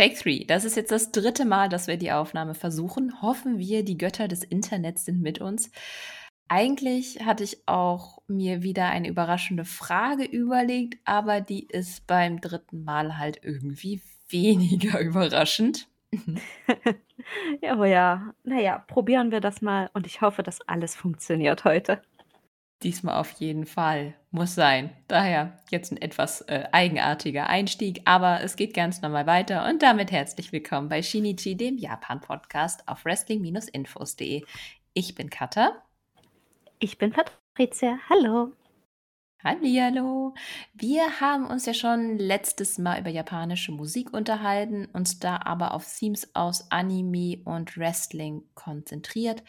Take three. Das ist jetzt das dritte Mal, dass wir die Aufnahme versuchen. Hoffen wir, die Götter des Internets sind mit uns. Eigentlich hatte ich auch mir wieder eine überraschende Frage überlegt, aber die ist beim dritten Mal halt irgendwie weniger überraschend. ja, aber ja. Naja, probieren wir das mal und ich hoffe, dass alles funktioniert heute. Diesmal auf jeden Fall. Muss sein. Daher jetzt ein etwas äh, eigenartiger Einstieg, aber es geht ganz normal weiter und damit herzlich willkommen bei Shinichi, dem Japan-Podcast auf wrestling-infos.de. Ich bin Katha. Ich bin Patricia. Hallo. Hallihallo. Wir haben uns ja schon letztes Mal über japanische Musik unterhalten, uns da aber auf Themes aus Anime und Wrestling konzentriert.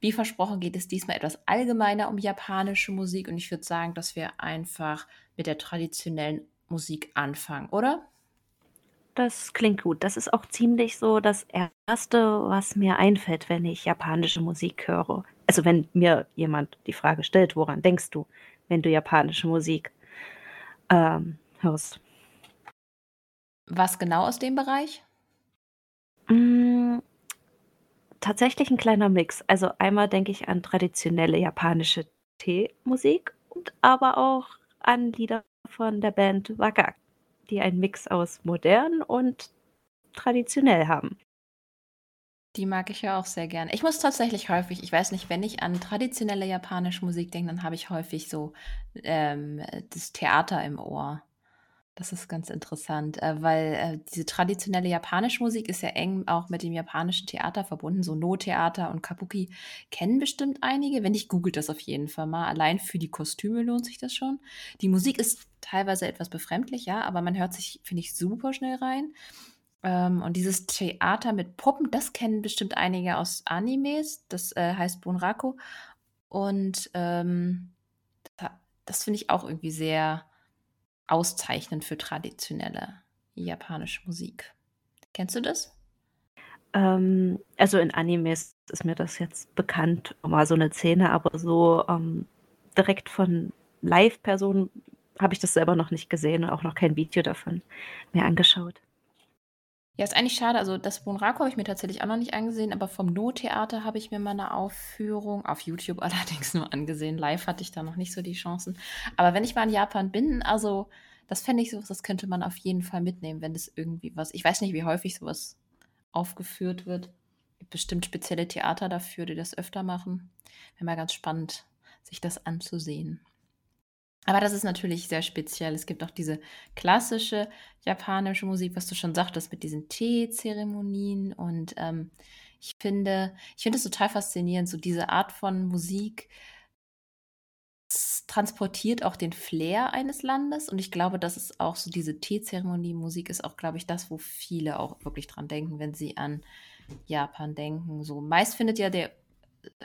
Wie versprochen geht es diesmal etwas allgemeiner um japanische Musik und ich würde sagen, dass wir einfach mit der traditionellen Musik anfangen, oder? Das klingt gut. Das ist auch ziemlich so das Erste, was mir einfällt, wenn ich japanische Musik höre. Also wenn mir jemand die Frage stellt, woran denkst du? Wenn du japanische Musik ähm, hörst. Was genau aus dem Bereich? Mm, tatsächlich ein kleiner Mix. Also einmal denke ich an traditionelle japanische Teemusik und aber auch an Lieder von der Band Waka, die einen Mix aus modern und traditionell haben. Die mag ich ja auch sehr gern. Ich muss tatsächlich häufig, ich weiß nicht, wenn ich an traditionelle japanische Musik denke, dann habe ich häufig so ähm, das Theater im Ohr. Das ist ganz interessant, äh, weil äh, diese traditionelle japanische Musik ist ja eng auch mit dem japanischen Theater verbunden. So No-Theater und Kabuki kennen bestimmt einige. Wenn nicht, googelt das auf jeden Fall mal. Allein für die Kostüme lohnt sich das schon. Die Musik ist teilweise etwas befremdlich, ja, aber man hört sich, finde ich, super schnell rein. Ähm, und dieses Theater mit Puppen, das kennen bestimmt einige aus Animes. Das äh, heißt Bunraku. Und ähm, das, finde ich auch irgendwie sehr auszeichnend für traditionelle japanische Musik. Kennst du das? Ähm, also in Animes ist mir das jetzt bekannt, mal so eine Szene, aber so ähm, direkt von Live-Personen habe ich das selber noch nicht gesehen und auch noch kein Video davon mir angeschaut. Ja, ist eigentlich schade. Also das Bunraku habe ich mir tatsächlich auch noch nicht angesehen, aber vom No-Theater habe ich mir mal eine Aufführung auf YouTube allerdings nur angesehen. Live hatte ich da noch nicht so die Chancen. Aber wenn ich mal in Japan bin, also das fände ich sowas, das könnte man auf jeden Fall mitnehmen, wenn das irgendwie was. Ich weiß nicht, wie häufig sowas aufgeführt wird. Gibt bestimmt spezielle Theater dafür, die das öfter machen. Wäre mal ganz spannend, sich das anzusehen. Aber das ist natürlich sehr speziell. Es gibt auch diese klassische japanische Musik, was du schon sagtest, mit diesen Teezeremonien. Und ähm, ich finde, ich finde es total faszinierend, so diese Art von Musik transportiert auch den Flair eines Landes. Und ich glaube, das ist auch so diese Teezeremonie-Musik ist auch, glaube ich, das, wo viele auch wirklich dran denken, wenn sie an Japan denken. So meist findet ja der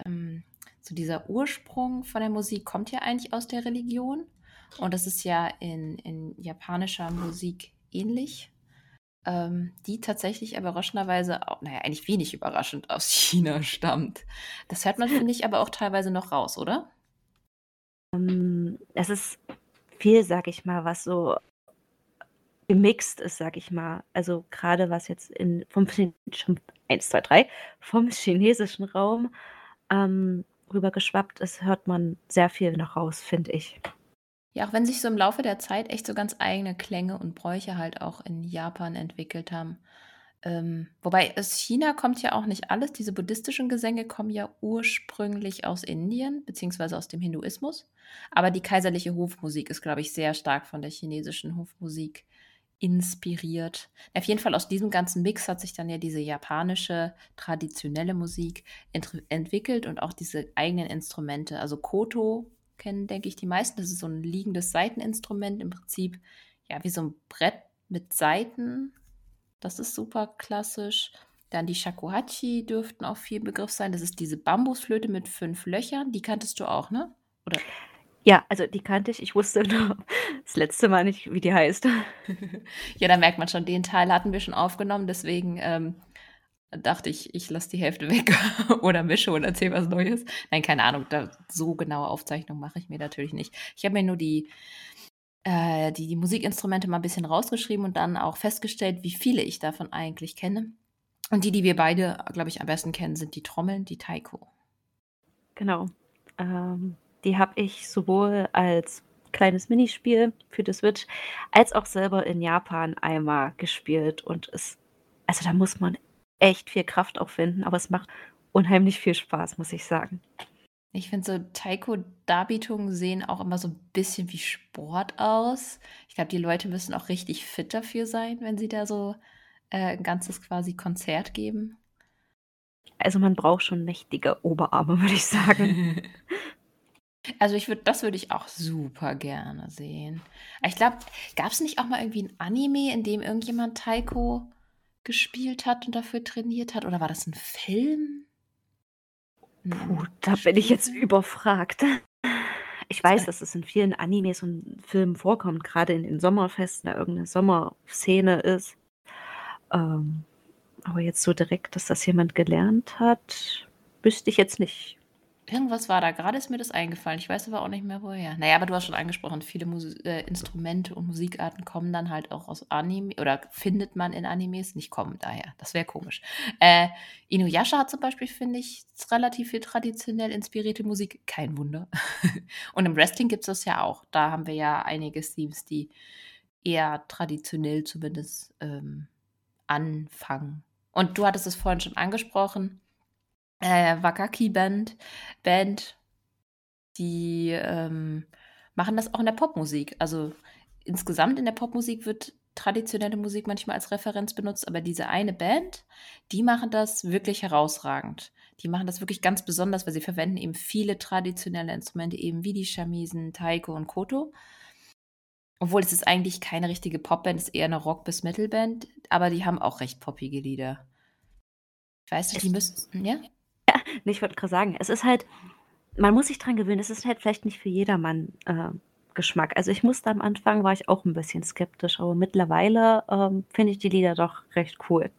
ähm, so dieser Ursprung von der Musik kommt ja eigentlich aus der Religion. Und das ist ja in, in japanischer Musik ähnlich. Ähm, die tatsächlich aber überraschenderweise, auch, naja, eigentlich wenig überraschend aus China stammt. Das hört man, finde ich, aber auch teilweise noch raus, oder? Ähm, es ist viel, sag ich mal, was so gemixt ist, sag ich mal. Also gerade was jetzt in vom 1, 2, 3, vom chinesischen Raum ähm, rübergeschwappt ist, hört man sehr viel noch raus, finde ich. Ja, auch wenn sich so im Laufe der Zeit echt so ganz eigene Klänge und Bräuche halt auch in Japan entwickelt haben. Ähm, wobei aus China kommt ja auch nicht alles. Diese buddhistischen Gesänge kommen ja ursprünglich aus Indien, beziehungsweise aus dem Hinduismus. Aber die kaiserliche Hofmusik ist, glaube ich, sehr stark von der chinesischen Hofmusik inspiriert. Auf jeden Fall aus diesem ganzen Mix hat sich dann ja diese japanische traditionelle Musik ent entwickelt und auch diese eigenen Instrumente. Also Koto kennen, denke ich, die meisten. Das ist so ein liegendes Saiteninstrument im Prinzip, ja, wie so ein Brett mit Saiten. Das ist super klassisch. Dann die Shakuhachi dürften auch viel Begriff sein. Das ist diese Bambusflöte mit fünf Löchern. Die kanntest du auch, ne? Oder ja, also die kannte ich. Ich wusste nur das letzte Mal nicht, wie die heißt. ja, da merkt man schon, den Teil hatten wir schon aufgenommen, deswegen ähm, dachte ich, ich lasse die Hälfte weg oder mische und erzähle was Neues. Nein, keine Ahnung, da, so genaue Aufzeichnung mache ich mir natürlich nicht. Ich habe mir nur die äh, die, die Musikinstrumente mal ein bisschen rausgeschrieben und dann auch festgestellt, wie viele ich davon eigentlich kenne. Und die, die wir beide, glaube ich, am besten kennen, sind die Trommeln, die Taiko. Genau. Ähm, die habe ich sowohl als kleines Minispiel für die Switch als auch selber in Japan einmal gespielt. Und es, also da muss man echt viel Kraft aufwenden, aber es macht unheimlich viel Spaß, muss ich sagen. Ich finde so Taiko-Darbietungen sehen auch immer so ein bisschen wie Sport aus. Ich glaube, die Leute müssen auch richtig fit dafür sein, wenn sie da so äh, ein ganzes quasi Konzert geben. Also man braucht schon mächtige Oberarme, würde ich sagen. Also ich würde, das würde ich auch super gerne sehen. Ich glaube, gab es nicht auch mal irgendwie ein Anime, in dem irgendjemand Taiko gespielt hat und dafür trainiert hat? Oder war das ein Film? Puh, da bin ich jetzt überfragt. Ich weiß, dass es in vielen Animes und Filmen vorkommt, gerade in den Sommerfesten, da irgendeine Sommerszene ist. Ähm, aber jetzt so direkt, dass das jemand gelernt hat, wüsste ich jetzt nicht. Irgendwas war da. Gerade ist mir das eingefallen. Ich weiß aber auch nicht mehr, woher. Naja, aber du hast schon angesprochen, viele Mus äh, Instrumente und Musikarten kommen dann halt auch aus Anime oder findet man in Animes. Nicht kommen daher. Das wäre komisch. Äh, Inuyasha hat zum Beispiel, finde ich, relativ viel traditionell inspirierte Musik. Kein Wunder. und im Wrestling gibt es das ja auch. Da haben wir ja einige Themes, die eher traditionell zumindest ähm, anfangen. Und du hattest es vorhin schon angesprochen äh, Wakaki Band, Band, die ähm, machen das auch in der Popmusik. Also insgesamt in der Popmusik wird traditionelle Musik manchmal als Referenz benutzt, aber diese eine Band, die machen das wirklich herausragend. Die machen das wirklich ganz besonders, weil sie verwenden eben viele traditionelle Instrumente, eben wie die Chamisen, Taiko und Koto. Obwohl es ist eigentlich keine richtige Popband, es ist eher eine Rock- bis Metalband, aber die haben auch recht poppige Lieder. Ich weiß nicht, die müssen, ja? Ich wollte gerade sagen, es ist halt, man muss sich dran gewöhnen, es ist halt vielleicht nicht für jedermann äh, Geschmack. Also ich musste am Anfang, war ich auch ein bisschen skeptisch, aber mittlerweile ähm, finde ich die Lieder doch recht cool.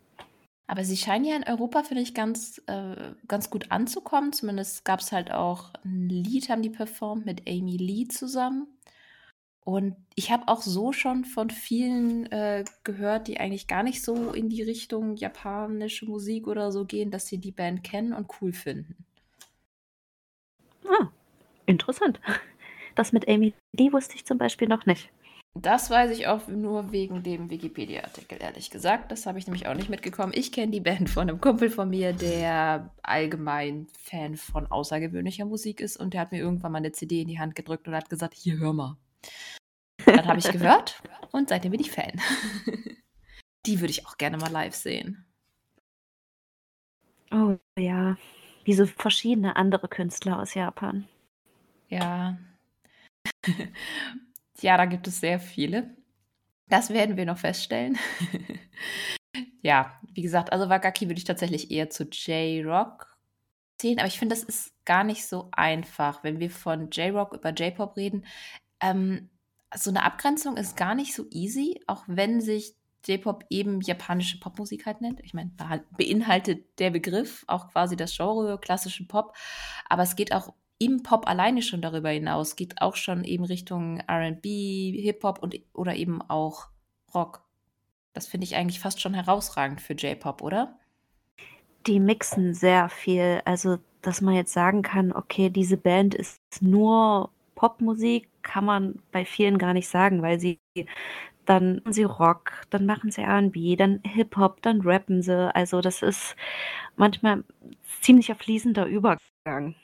Aber sie scheinen ja in Europa, finde ich, ganz, äh, ganz gut anzukommen. Zumindest gab es halt auch ein Lied, haben die performt mit Amy Lee zusammen. Und ich habe auch so schon von vielen äh, gehört, die eigentlich gar nicht so in die Richtung japanische Musik oder so gehen, dass sie die Band kennen und cool finden. Ah, interessant. Das mit Amy Lee wusste ich zum Beispiel noch nicht. Das weiß ich auch nur wegen dem Wikipedia-Artikel, ehrlich gesagt. Das habe ich nämlich auch nicht mitgekommen. Ich kenne die Band von einem Kumpel von mir, der allgemein Fan von außergewöhnlicher Musik ist. Und der hat mir irgendwann mal eine CD in die Hand gedrückt und hat gesagt, hier, hör mal. Dann habe ich gehört und seitdem bin ich Fan. Die würde ich auch gerne mal live sehen. Oh ja, wie so verschiedene andere Künstler aus Japan. Ja. ja, da gibt es sehr viele. Das werden wir noch feststellen. ja, wie gesagt, also Wakaki würde ich tatsächlich eher zu J-Rock zählen, aber ich finde, das ist gar nicht so einfach, wenn wir von J-Rock über J-Pop reden. Ähm, so eine Abgrenzung ist gar nicht so easy, auch wenn sich J-Pop eben japanische Popmusik halt nennt. Ich meine, beinhaltet der Begriff auch quasi das Genre klassische Pop, aber es geht auch im Pop alleine schon darüber hinaus, geht auch schon eben Richtung R&B, Hip-Hop und oder eben auch Rock. Das finde ich eigentlich fast schon herausragend für J-Pop, oder? Die mixen sehr viel, also dass man jetzt sagen kann, okay, diese Band ist nur Popmusik kann man bei vielen gar nicht sagen, weil sie dann machen sie Rock, dann machen sie R&B, dann Hip-Hop, dann rappen sie. Also das ist manchmal ziemlicher fließender Übergang.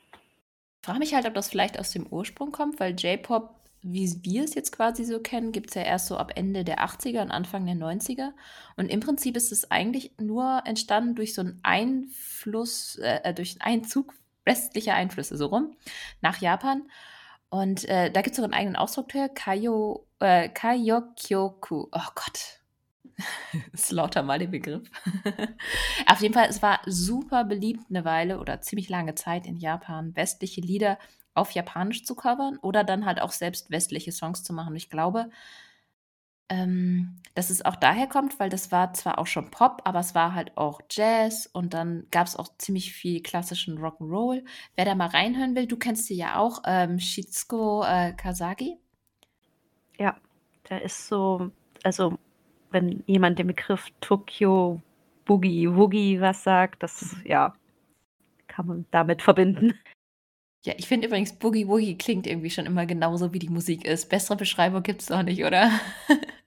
Ich frage mich halt, ob das vielleicht aus dem Ursprung kommt, weil J-Pop, wie wir es jetzt quasi so kennen, gibt es ja erst so ab Ende der 80er und Anfang der 90er. Und im Prinzip ist es eigentlich nur entstanden durch so einen Einfluss, äh, durch einen Einzug westlicher Einflüsse, so rum, nach Japan. Und äh, da gibt es auch einen eigenen Ausdruck für, Kayo, äh, Kayokyoku. Oh Gott. Slaughter mal den Begriff. Auf jeden Fall, es war super beliebt eine Weile oder ziemlich lange Zeit in Japan, westliche Lieder auf Japanisch zu covern oder dann halt auch selbst westliche Songs zu machen. Ich glaube, ähm, dass es auch daher kommt, weil das war zwar auch schon Pop, aber es war halt auch Jazz und dann gab es auch ziemlich viel klassischen Rock'n'Roll. Wer da mal reinhören will, du kennst sie ja auch, ähm, Shitsuko äh, Kasagi. Ja, Der ist so, also wenn jemand den Begriff Tokyo Boogie Woogie was sagt, das ja kann man damit verbinden. Ja, ich finde übrigens, Boogie Woogie klingt irgendwie schon immer genauso, wie die Musik ist. Bessere Beschreibung gibt es doch nicht, oder?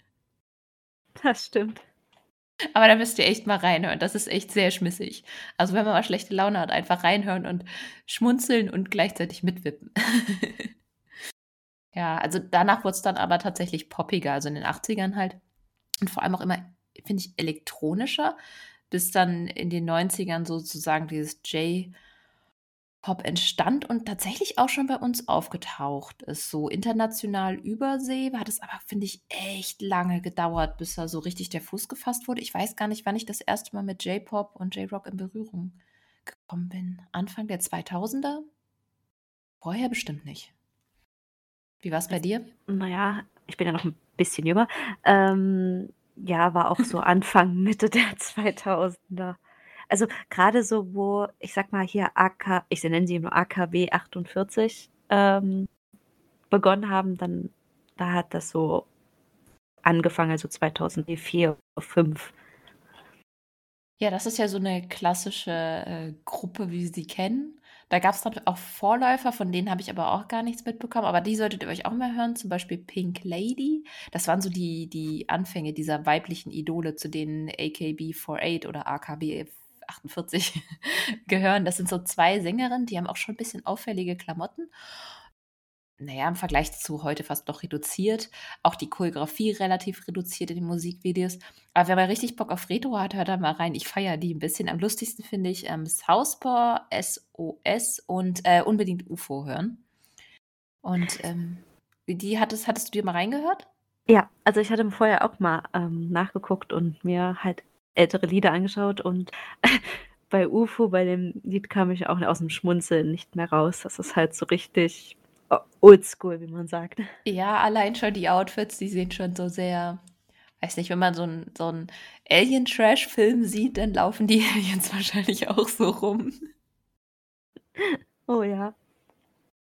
Das stimmt. Aber da müsst ihr echt mal reinhören. Das ist echt sehr schmissig. Also, wenn man mal schlechte Laune hat, einfach reinhören und schmunzeln und gleichzeitig mitwippen. ja, also danach wurde es dann aber tatsächlich poppiger, also in den 80ern halt. Und vor allem auch immer, finde ich, elektronischer, bis dann in den 90ern sozusagen dieses J- Pop entstand und tatsächlich auch schon bei uns aufgetaucht ist. So international Übersee hat es aber, finde ich, echt lange gedauert, bis da so richtig der Fuß gefasst wurde. Ich weiß gar nicht, wann ich das erste Mal mit J-Pop und J-Rock in Berührung gekommen bin. Anfang der 2000er? Vorher bestimmt nicht. Wie war es bei dir? Naja, ich bin ja noch ein bisschen jünger. Ähm, ja, war auch so Anfang, Mitte der 2000er. Also gerade so, wo, ich sag mal hier AK, ich nenne sie nur AKW 48 ähm, begonnen haben, dann da hat das so angefangen, also 2004, 2005. Ja, das ist ja so eine klassische äh, Gruppe, wie Sie kennen. Da gab es dann auch Vorläufer, von denen habe ich aber auch gar nichts mitbekommen. Aber die solltet ihr euch auch mal hören, zum Beispiel Pink Lady. Das waren so die, die Anfänge dieser weiblichen Idole, zu denen AKB48 oder AKB 48 gehören. Das sind so zwei Sängerinnen, die haben auch schon ein bisschen auffällige Klamotten. Naja, im Vergleich zu heute fast doch reduziert. Auch die Choreografie relativ reduziert in den Musikvideos. Aber wer mal richtig Bock auf Retro hat, hört da mal rein. Ich feiere die ein bisschen. Am lustigsten finde ich ähm, Southpaw, SOS und äh, unbedingt UFO hören. Und ähm, die hattest, hattest du dir mal reingehört? Ja, also ich hatte vorher auch mal ähm, nachgeguckt und mir halt ältere Lieder angeschaut und bei UFO, bei dem Lied kam ich auch aus dem Schmunzeln nicht mehr raus. Das ist halt so richtig oldschool, wie man sagt. Ja, allein schon die Outfits, die sehen schon so sehr, weiß nicht, wenn man so einen so Alien-Trash-Film sieht, dann laufen die Aliens wahrscheinlich auch so rum. Oh ja.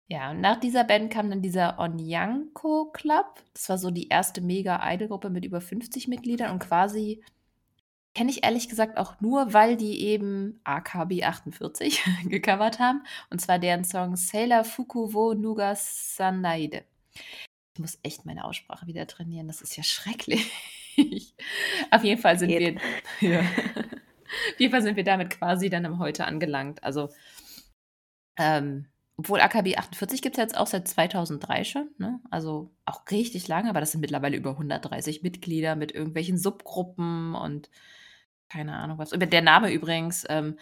Ja, und nach dieser Band kam dann dieser Onyanko Club. Das war so die erste Mega-Idol-Gruppe mit über 50 Mitgliedern und quasi Kenne ich ehrlich gesagt auch nur, weil die eben AKB 48 gecovert haben. Und zwar deren Song Sailor Fukuwo Nuga Sanaide. Ich muss echt meine Aussprache wieder trainieren. Das ist ja schrecklich. Auf jeden Fall sind Geht. wir. Ja. Auf jeden Fall sind wir damit quasi dann am Heute angelangt. Also, ähm, obwohl AKB 48 gibt es jetzt auch seit 2003 schon, ne? also auch richtig lange, aber das sind mittlerweile über 130 Mitglieder mit irgendwelchen Subgruppen und keine Ahnung was. Der Name übrigens, ähm,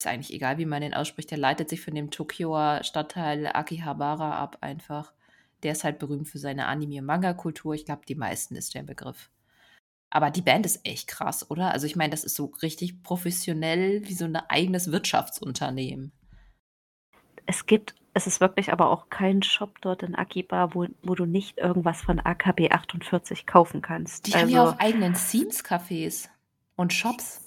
ist eigentlich egal, wie man den ausspricht, der leitet sich von dem Tokioer Stadtteil Akihabara ab einfach. Der ist halt berühmt für seine Anime- und Manga-Kultur. Ich glaube, die meisten ist der Begriff. Aber die Band ist echt krass, oder? Also ich meine, das ist so richtig professionell wie so ein eigenes Wirtschaftsunternehmen. Es gibt, es ist wirklich aber auch kein Shop dort in Akiba, wo, wo du nicht irgendwas von AKB 48 kaufen kannst. Die also, haben ja also auch eigenen Scenes-Cafés. Und Shops?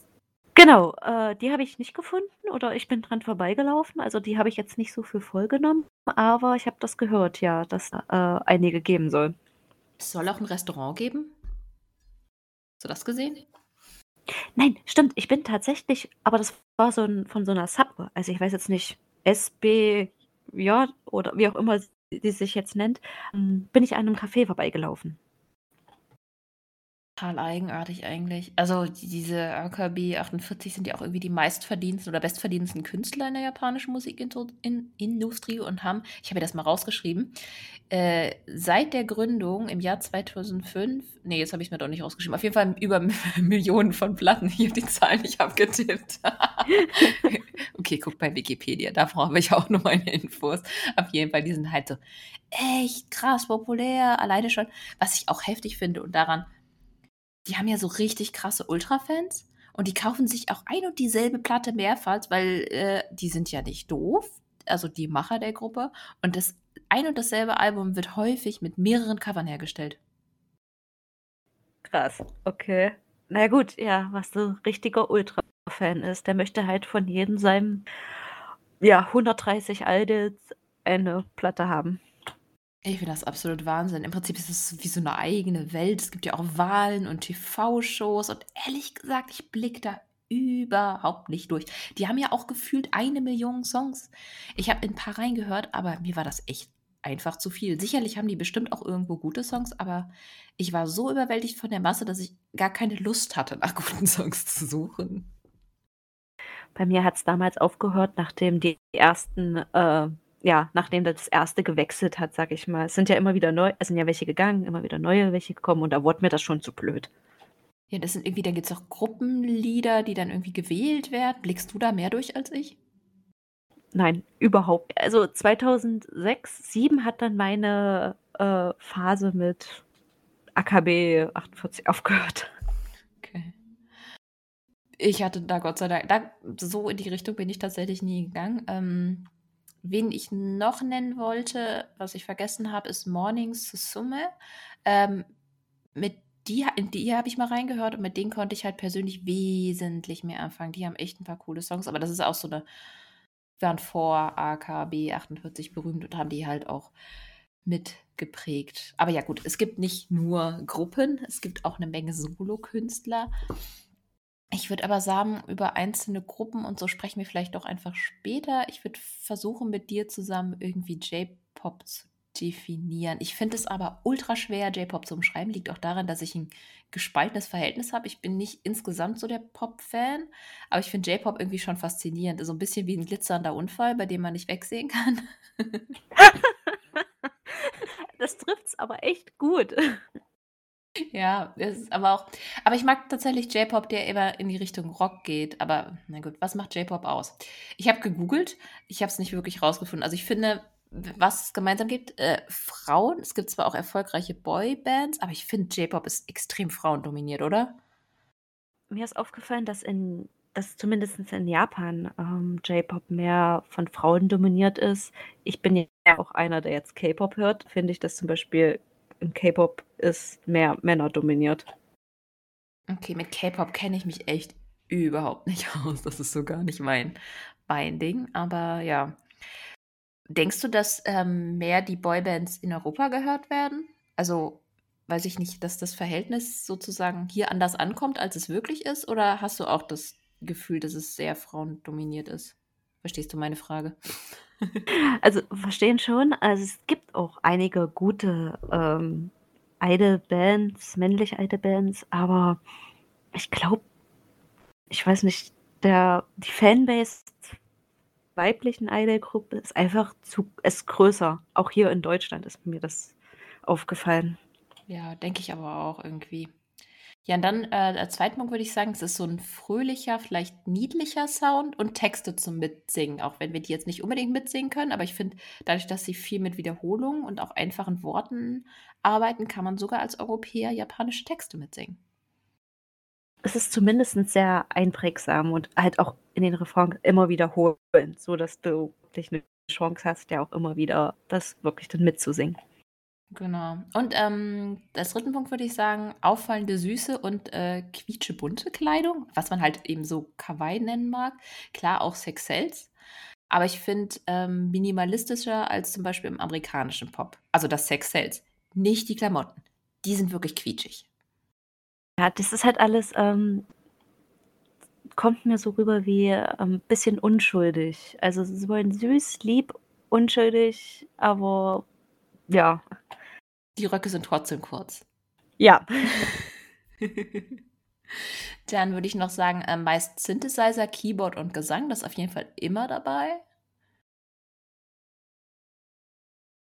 Genau, äh, die habe ich nicht gefunden oder ich bin dran vorbeigelaufen. Also die habe ich jetzt nicht so für voll genommen, aber ich habe das gehört, ja, dass äh, einige geben soll. Es soll auch ein Restaurant geben? Hast du das gesehen? Nein, stimmt. Ich bin tatsächlich, aber das war so ein, von so einer Subway. Also ich weiß jetzt nicht, SB, ja, oder wie auch immer die sich jetzt nennt, ähm, bin ich an einem Café vorbeigelaufen total eigenartig eigentlich. Also diese AKB 48 sind ja auch irgendwie die meistverdiensten oder bestverdiensten Künstler in der japanischen Musikindustrie und haben, ich habe mir das mal rausgeschrieben, äh, seit der Gründung im Jahr 2005, nee, jetzt habe ich es mir doch nicht rausgeschrieben, auf jeden Fall über Millionen von Platten. Habe die Zahlen nicht abgetippt. okay, guck bei Wikipedia, da brauche ich auch noch meine Infos. Auf jeden Fall, die sind halt so echt krass populär, alleine schon, was ich auch heftig finde und daran die haben ja so richtig krasse Ultra-Fans und die kaufen sich auch ein und dieselbe Platte mehrfach, weil äh, die sind ja nicht doof, also die Macher der Gruppe. Und das ein und dasselbe Album wird häufig mit mehreren Covern hergestellt. Krass, okay. Na gut, ja, was so richtiger Ultra-Fan ist, der möchte halt von jedem seinem ja, 130 Idols eine Platte haben. Ich finde das absolut Wahnsinn. Im Prinzip ist es wie so eine eigene Welt. Es gibt ja auch Wahlen und TV-Shows und ehrlich gesagt, ich blicke da überhaupt nicht durch. Die haben ja auch gefühlt eine Million Songs. Ich habe in ein paar reingehört, aber mir war das echt einfach zu viel. Sicherlich haben die bestimmt auch irgendwo gute Songs, aber ich war so überwältigt von der Masse, dass ich gar keine Lust hatte, nach guten Songs zu suchen. Bei mir hat es damals aufgehört, nachdem die ersten, äh, ja, nachdem das erste gewechselt hat, sag ich mal. Es sind ja immer wieder neu, es sind ja welche gegangen, immer wieder neue welche gekommen und da wurde mir das schon zu blöd. Ja, das sind irgendwie, dann gibt es auch Gruppenlieder, die dann irgendwie gewählt werden. Blickst du da mehr durch als ich? Nein, überhaupt. Also 2006, 2007 hat dann meine äh, Phase mit AKB 48 aufgehört. Okay. Ich hatte da Gott sei Dank, da, so in die Richtung bin ich tatsächlich nie gegangen. Ähm, wen ich noch nennen wollte, was ich vergessen habe, ist Morning Susume. Ähm, mit die, in die habe ich mal reingehört und mit denen konnte ich halt persönlich wesentlich mehr anfangen. Die haben echt ein paar coole Songs, aber das ist auch so eine, waren vor AKB 48 berühmt und haben die halt auch mitgeprägt. Aber ja, gut, es gibt nicht nur Gruppen, es gibt auch eine Menge Solo-Künstler. Ich würde aber sagen, über einzelne Gruppen und so sprechen wir vielleicht doch einfach später. Ich würde versuchen, mit dir zusammen irgendwie J-Pop zu definieren. Ich finde es aber ultra schwer, J-Pop zu umschreiben. Liegt auch daran, dass ich ein gespaltenes Verhältnis habe. Ich bin nicht insgesamt so der Pop-Fan, aber ich finde J-Pop irgendwie schon faszinierend. So ein bisschen wie ein glitzernder Unfall, bei dem man nicht wegsehen kann. das trifft es aber echt gut. Ja, das ist aber auch. Aber ich mag tatsächlich J-Pop, der immer in die Richtung Rock geht. Aber na gut, was macht J-Pop aus? Ich habe gegoogelt, ich habe es nicht wirklich rausgefunden. Also ich finde, was es gemeinsam gibt, äh, Frauen. Es gibt zwar auch erfolgreiche Boybands, aber ich finde, J-Pop ist extrem frauendominiert, oder? Mir ist aufgefallen, dass in dass zumindest in Japan ähm, J-Pop mehr von Frauen dominiert ist. Ich bin ja auch einer, der jetzt K-Pop hört. Finde ich, dass zum Beispiel im K-Pop ist mehr Männer dominiert. Okay, mit K-Pop kenne ich mich echt überhaupt nicht aus. Das ist so gar nicht mein Beinding. Aber ja, Denkst du, dass ähm, mehr die Boybands in Europa gehört werden? Also, weiß ich nicht, dass das Verhältnis sozusagen hier anders ankommt, als es wirklich ist? Oder hast du auch das Gefühl, dass es sehr frauendominiert ist? Verstehst du meine Frage? Also, verstehen schon. Also, es gibt auch einige gute ähm, Idol-Bands, männliche Idol-Bands, aber ich glaube, ich weiß nicht, der, die Fanbase weiblichen Idol-Gruppe ist einfach zu, ist größer. Auch hier in Deutschland ist mir das aufgefallen. Ja, denke ich aber auch irgendwie. Ja, und dann äh, der zweite Punkt würde ich sagen, es ist so ein fröhlicher, vielleicht niedlicher Sound und Texte zum Mitsingen, auch wenn wir die jetzt nicht unbedingt mitsingen können. Aber ich finde, dadurch, dass sie viel mit Wiederholungen und auch einfachen Worten arbeiten, kann man sogar als Europäer japanische Texte mitsingen es ist zumindest sehr einprägsam und halt auch in den Refrain immer wiederholen, so dass du wirklich eine Chance hast, ja auch immer wieder das wirklich dann mitzusingen. Genau. Und ähm, als dritten Punkt würde ich sagen, auffallende Süße und äh, quietschebunte Kleidung, was man halt eben so Kawaii nennen mag. Klar, auch Sex Sexels. Aber ich finde ähm, minimalistischer als zum Beispiel im amerikanischen Pop. Also das Sex Sales. Nicht die Klamotten. Die sind wirklich quietschig. Ja, das ist halt alles, ähm kommt mir so rüber wie, ähm, bisschen unschuldig. Also, sie wollen süß, lieb, unschuldig, aber ja. Die Röcke sind trotzdem kurz. Ja. Dann würde ich noch sagen, äh, meist Synthesizer, Keyboard und Gesang, das ist auf jeden Fall immer dabei.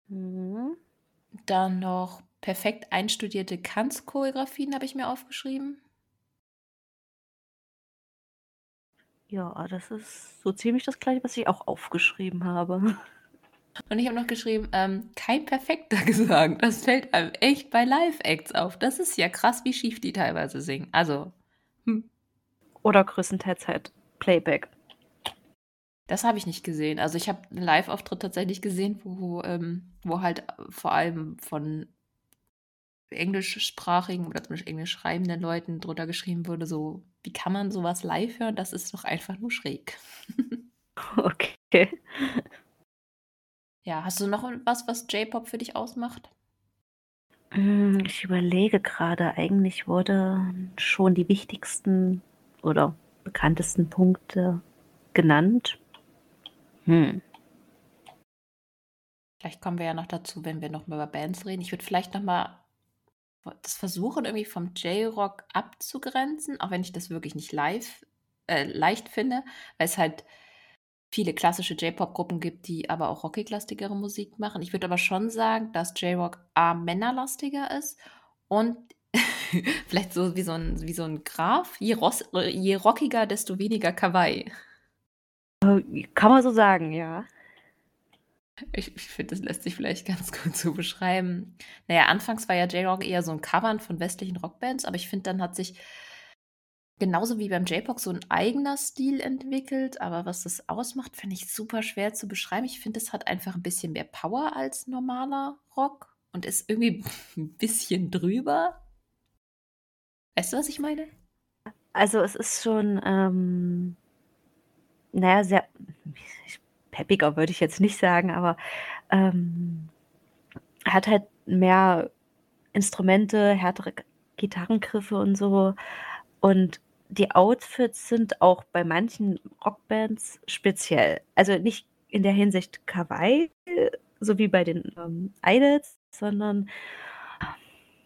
Mhm. Dann noch perfekt einstudierte Tanzchoreografien habe ich mir aufgeschrieben. Ja, das ist so ziemlich das Gleiche, was ich auch aufgeschrieben habe. Und ich habe noch geschrieben, ähm, kein perfekter Gesang. Das fällt einem echt bei Live-Acts auf. Das ist ja krass, wie schief die teilweise singen. Also. Hm. Oder größtenteils halt Playback. Das habe ich nicht gesehen. Also ich habe einen Live-Auftritt tatsächlich gesehen, wo, ähm, wo halt vor allem von englischsprachigen oder zumindest englisch schreibenden Leuten drunter geschrieben wurde, so, wie kann man sowas live hören? Das ist doch einfach nur schräg. okay. Ja, hast du noch was, was J-Pop für dich ausmacht? Hm, ich überlege gerade, eigentlich wurden schon die wichtigsten oder bekanntesten Punkte genannt. Hm. Vielleicht kommen wir ja noch dazu, wenn wir noch mal über Bands reden. Ich würde vielleicht noch mal das versuchen, irgendwie vom J-Rock abzugrenzen, auch wenn ich das wirklich nicht live äh, leicht finde, weil es halt viele klassische J-Pop-Gruppen gibt, die aber auch rockig-lastigere Musik machen. Ich würde aber schon sagen, dass J-Rock A männerlastiger ist und vielleicht so wie so ein, wie so ein Graph. Je, je rockiger, desto weniger Kawaii. Kann man so sagen, ja. Ich, ich finde, das lässt sich vielleicht ganz gut so beschreiben. Naja, anfangs war ja J-Rock eher so ein Covern von westlichen Rockbands, aber ich finde, dann hat sich genauso wie beim J-Pop so ein eigener Stil entwickelt. Aber was das ausmacht, finde ich super schwer zu beschreiben. Ich finde, es hat einfach ein bisschen mehr Power als normaler Rock und ist irgendwie ein bisschen drüber. Weißt du, was ich meine? Also es ist schon, ähm, naja, sehr, peppiger würde ich jetzt nicht sagen, aber ähm, hat halt mehr Instrumente, härtere Gitarrengriffe und so. Und die Outfits sind auch bei manchen Rockbands speziell. Also nicht in der Hinsicht Kawaii, so wie bei den ähm, Idols, sondern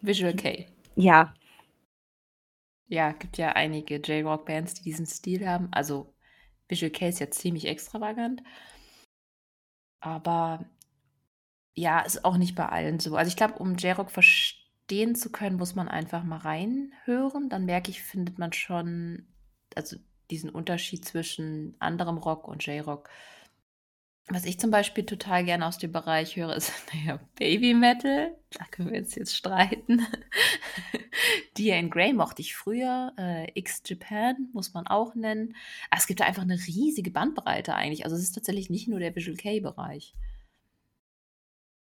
Visual K. Ja. Ja, gibt ja einige J-Rock-Bands, die diesen Stil haben. Also Visual K ist ja ziemlich extravagant. Aber ja, ist auch nicht bei allen so. Also ich glaube, um J-Rock verstehen zu können, muss man einfach mal reinhören. Dann merke ich, findet man schon, also diesen Unterschied zwischen anderem Rock und J-Rock. Was ich zum Beispiel total gerne aus dem Bereich höre, ist naja, Baby Metal. Da können wir uns jetzt streiten. Diane Gray mochte ich früher. Äh, X Japan muss man auch nennen. Aber es gibt da einfach eine riesige Bandbreite eigentlich. Also es ist tatsächlich nicht nur der Visual K-Bereich.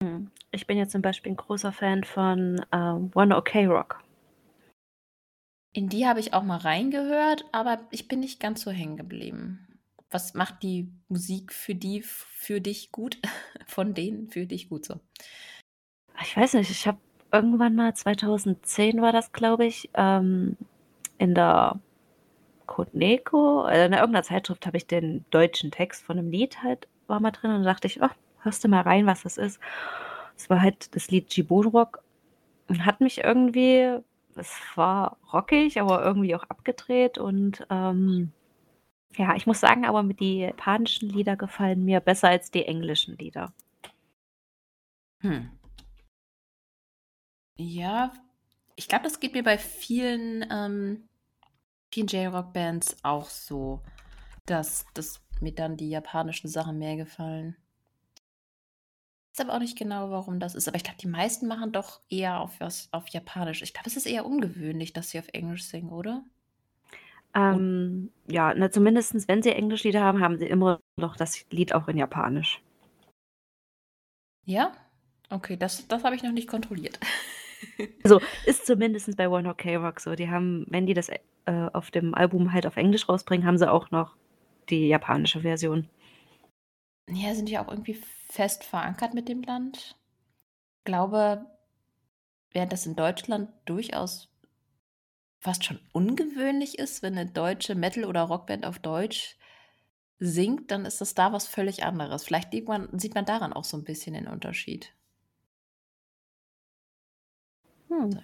Hm. Ich bin jetzt zum Beispiel ein großer Fan von äh, One OK Rock. In die habe ich auch mal reingehört, aber ich bin nicht ganz so hängen geblieben. Was macht die Musik für die für dich gut? Von denen für dich gut so? Ich weiß nicht, ich habe irgendwann mal 2010 war das, glaube ich, ähm, in der Codeneco, also in irgendeiner Zeitschrift habe ich den deutschen Text von einem Lied halt war mal drin und dachte ich, oh, hörst du mal rein, was das ist. Es war halt das Lied Jibun Rock und hat mich irgendwie, es war rockig, aber irgendwie auch abgedreht und ähm, ja, ich muss sagen, aber mit die japanischen Lieder gefallen mir besser als die englischen Lieder. Hm. Ja, ich glaube, das geht mir bei vielen, ähm, vielen J-Rock-Bands auch so, dass, dass mir dann die japanischen Sachen mehr gefallen. Weiß aber auch nicht genau, warum das ist. Aber ich glaube, die meisten machen doch eher auf was auf Japanisch. Ich glaube, es ist eher ungewöhnlich, dass sie auf Englisch singen, oder? Ähm, ja, na, zumindest wenn sie Englischlieder haben, haben sie immer noch das Lied auch in Japanisch. Ja? Okay, das, das habe ich noch nicht kontrolliert. Also ist zumindest bei One Ok Rock so. Die haben, wenn die das äh, auf dem Album halt auf Englisch rausbringen, haben sie auch noch die japanische Version. Ja, sind die auch irgendwie fest verankert mit dem Land? Ich glaube, während das in Deutschland durchaus fast schon ungewöhnlich ist, wenn eine deutsche Metal- oder Rockband auf Deutsch singt, dann ist das da was völlig anderes. Vielleicht sieht man, sieht man daran auch so ein bisschen den Unterschied. Hm.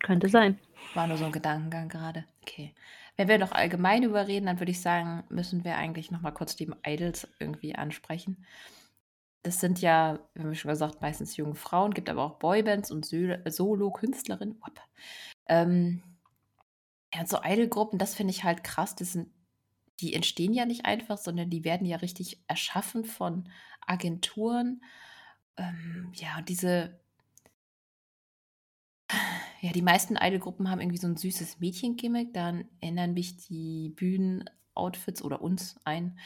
Könnte sein. War nur so ein Gedankengang gerade. Okay. Wenn wir noch allgemein überreden, dann würde ich sagen, müssen wir eigentlich noch mal kurz die Idols irgendwie ansprechen. Das sind ja, wie wir schon gesagt, meistens junge Frauen, gibt aber auch Boybands und Solo-Künstlerinnen. Ähm, ja, so Idol-Gruppen, das finde ich halt krass. Das sind, die entstehen ja nicht einfach, sondern die werden ja richtig erschaffen von Agenturen. Ähm, ja, und diese ja, die meisten Idol-Gruppen haben irgendwie so ein süßes Mädchengimmick. Dann erinnern mich die Bühnenoutfits oder uns ein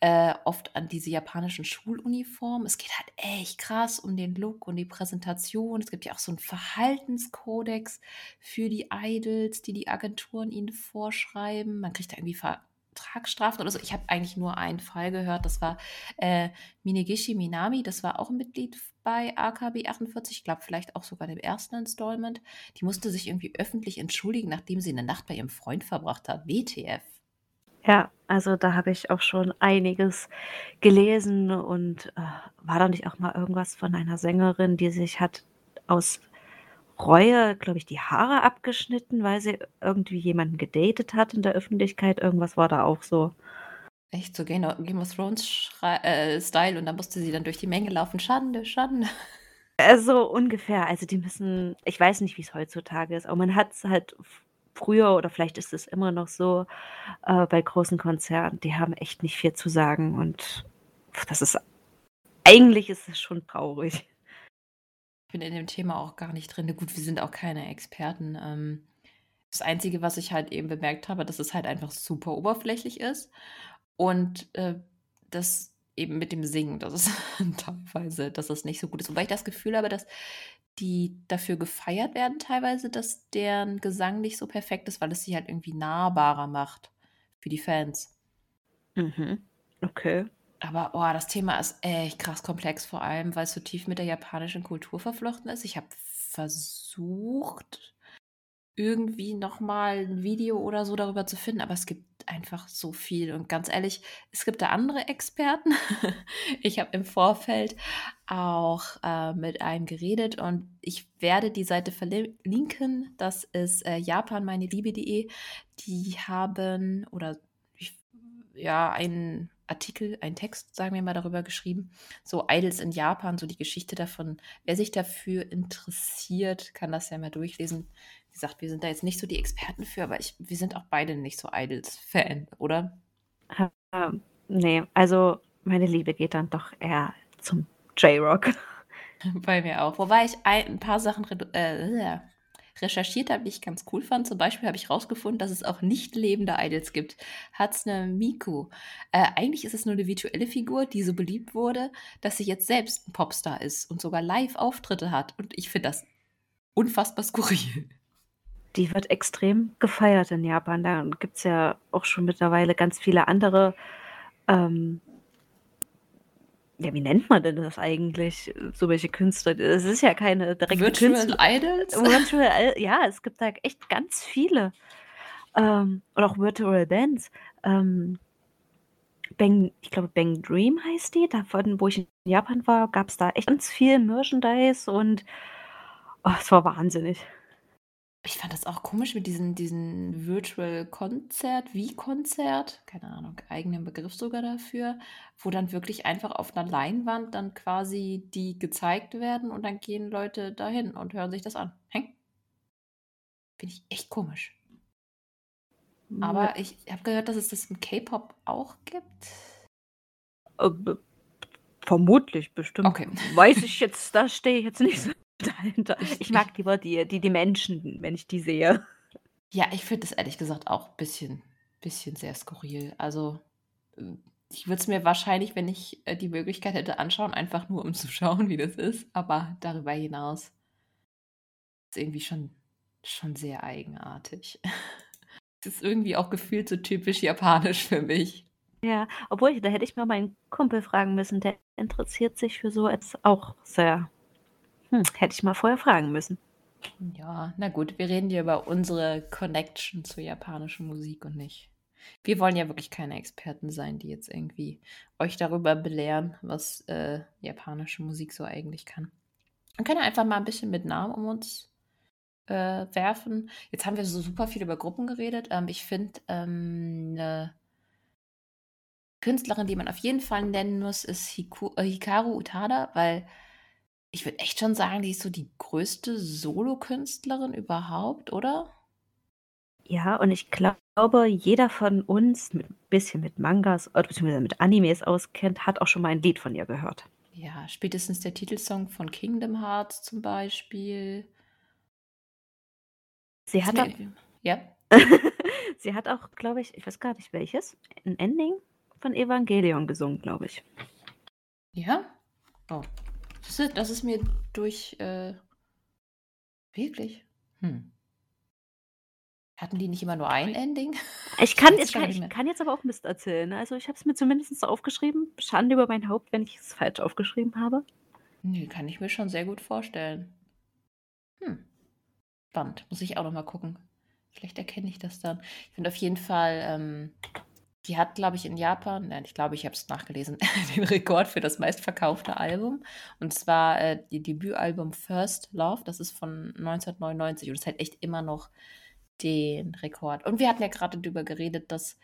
äh, oft an diese japanischen Schuluniformen. Es geht halt echt krass um den Look und die Präsentation. Es gibt ja auch so einen Verhaltenskodex für die Idols, die die Agenturen ihnen vorschreiben. Man kriegt da irgendwie Vertragsstrafen oder so. Ich habe eigentlich nur einen Fall gehört, das war äh, Minegishi Minami, das war auch ein Mitglied bei AKB 48, ich glaube vielleicht auch sogar dem ersten Installment. Die musste sich irgendwie öffentlich entschuldigen, nachdem sie eine Nacht bei ihrem Freund verbracht hat. WTF. Ja, also da habe ich auch schon einiges gelesen und äh, war da nicht auch mal irgendwas von einer Sängerin, die sich hat aus Reue, glaube ich, die Haare abgeschnitten, weil sie irgendwie jemanden gedatet hat in der Öffentlichkeit. Irgendwas war da auch so. Echt so Game of Thrones äh, Style und da musste sie dann durch die Menge laufen. Schande, Schande. Also ungefähr. Also die müssen, ich weiß nicht, wie es heutzutage ist, aber man hat es halt früher oder vielleicht ist es immer noch so äh, bei großen Konzernen, die haben echt nicht viel zu sagen und das ist eigentlich ist es schon traurig. Ich bin in dem Thema auch gar nicht drin. Gut, wir sind auch keine Experten. Ähm, das Einzige, was ich halt eben bemerkt habe, dass es halt einfach super oberflächlich ist und äh, das eben mit dem Singen, das ist teilweise, dass das nicht so gut ist. Wobei ich das Gefühl habe, dass die dafür gefeiert werden teilweise, dass deren Gesang nicht so perfekt ist, weil es sie halt irgendwie nahbarer macht für die Fans. Mhm. Okay. Aber oh, das Thema ist echt krass komplex, vor allem, weil es so tief mit der japanischen Kultur verflochten ist. Ich habe versucht, irgendwie noch mal ein Video oder so darüber zu finden, aber es gibt einfach so viel und ganz ehrlich, es gibt da andere Experten. ich habe im Vorfeld auch äh, mit einem geredet und ich werde die Seite verlinken. Das ist äh, japanmeineliebe.de. Die haben oder ja, einen Artikel, einen Text, sagen wir mal, darüber geschrieben. So Idols in Japan, so die Geschichte davon. Wer sich dafür interessiert, kann das ja mal durchlesen. Wie gesagt, wir sind da jetzt nicht so die Experten für, aber ich, wir sind auch beide nicht so Idols-Fan, oder? Ähm, nee, also meine Liebe geht dann doch eher zum J-Rock. Bei mir auch. Wobei ich ein, paar Sachen äh, recherchiert habe, die ich ganz cool fand. Zum Beispiel habe ich herausgefunden, dass es auch nicht lebende Idols gibt. Hatsune Miku. Äh, eigentlich ist es nur eine virtuelle Figur, die so beliebt wurde, dass sie jetzt selbst ein Popstar ist und sogar Live-Auftritte hat. Und ich finde das unfassbar skurril. Die wird extrem gefeiert in Japan. Da gibt es ja auch schon mittlerweile ganz viele andere ähm, ja, wie nennt man denn das eigentlich, so welche Künstler? Es ist ja keine direkte Virtual Künstler. Idols? Virtual, ja, es gibt da echt ganz viele. Ähm, und auch Virtual Bands. Ähm, Bang, ich glaube, Bang Dream heißt die. Davon, wo ich in Japan war, gab es da echt ganz viel Merchandise und oh, es war wahnsinnig. Ich fand das auch komisch mit diesen, diesen Virtual Konzert, wie Konzert, keine Ahnung, eigenen Begriff sogar dafür, wo dann wirklich einfach auf einer Leinwand dann quasi die gezeigt werden und dann gehen Leute dahin und hören sich das an. Hä? Finde ich echt komisch. Aber ich habe gehört, dass es das im K-Pop auch gibt. Äh, vermutlich, bestimmt. Okay. Weiß ich jetzt, da stehe ich jetzt nicht so dahinter. Ich mag lieber die, die, die Menschen, wenn ich die sehe. Ja, ich finde das ehrlich gesagt auch ein bisschen, bisschen sehr skurril. Also, äh, ich würde es mir wahrscheinlich, wenn ich äh, die Möglichkeit hätte, anschauen, einfach nur um zu schauen, wie das ist. Aber darüber hinaus ist irgendwie schon, schon sehr eigenartig. Es ist irgendwie auch gefühlt so typisch japanisch für mich. Ja, obwohl, da hätte ich mal meinen Kumpel fragen müssen, der interessiert sich für so etwas auch sehr. Hm, hätte ich mal vorher fragen müssen. Ja, na gut, wir reden ja über unsere Connection zur japanischen Musik und nicht. Wir wollen ja wirklich keine Experten sein, die jetzt irgendwie euch darüber belehren, was äh, japanische Musik so eigentlich kann. Man kann ja einfach mal ein bisschen mit Namen um uns äh, werfen. Jetzt haben wir so super viel über Gruppen geredet. Ähm, ich finde, ähm, eine Künstlerin, die man auf jeden Fall nennen muss, ist Hiku äh, Hikaru Utada, weil ich würde echt schon sagen, die ist so die größte Solokünstlerin überhaupt, oder? Ja, und ich glaube, jeder von uns mit ein bisschen mit Mangas oder beziehungsweise mit Animes auskennt, hat auch schon mal ein Lied von ihr gehört. Ja, spätestens der Titelsong von Kingdom Hearts zum Beispiel. Sie hat, auch, ja. sie hat auch, glaube ich, ich weiß gar nicht welches, ein Ending von Evangelion gesungen, glaube ich. Ja? Oh, das ist, das ist mir durch. Äh, wirklich? Hm. Hatten die nicht immer nur ein Ending? Ich kann, ich, kann, ich kann jetzt aber auch Mist erzählen. Also ich habe es mir zumindest aufgeschrieben. Schande über mein Haupt, wenn ich es falsch aufgeschrieben habe. Nö, kann ich mir schon sehr gut vorstellen. Hm. Spannend. Muss ich auch noch mal gucken. Vielleicht erkenne ich das dann. Ich finde auf jeden Fall, ähm, die hat, glaube ich, in Japan, nein, ich glaube, ich habe es nachgelesen, den Rekord für das meistverkaufte Album. Und zwar äh, die Debütalbum First Love. Das ist von 1999 und es hält echt immer noch den Rekord. Und wir hatten ja gerade darüber geredet, dass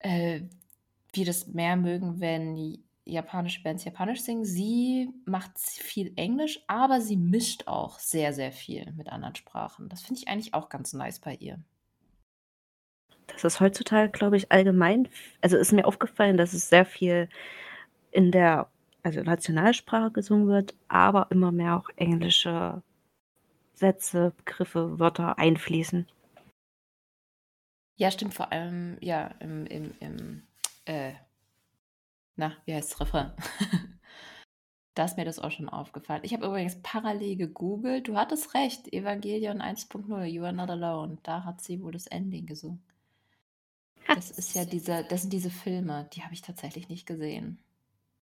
äh, wir das mehr mögen, wenn japanische Bands japanisch singen. Sie macht viel Englisch, aber sie mischt auch sehr, sehr viel mit anderen Sprachen. Das finde ich eigentlich auch ganz nice bei ihr. Das ist heutzutage, glaube ich, allgemein. Also ist mir aufgefallen, dass es sehr viel in der also Nationalsprache gesungen wird, aber immer mehr auch englische Sätze, Begriffe, Wörter einfließen. Ja, stimmt, vor allem, ja, im, im, im äh, na, wie heißt das Refrain? da ist mir das auch schon aufgefallen. Ich habe übrigens parallel gegoogelt. Du hattest recht. Evangelion 1.0, You Are Not Alone. Da hat sie wohl das Ending gesungen. Das ist ja diese, das sind diese Filme, die habe ich tatsächlich nicht gesehen.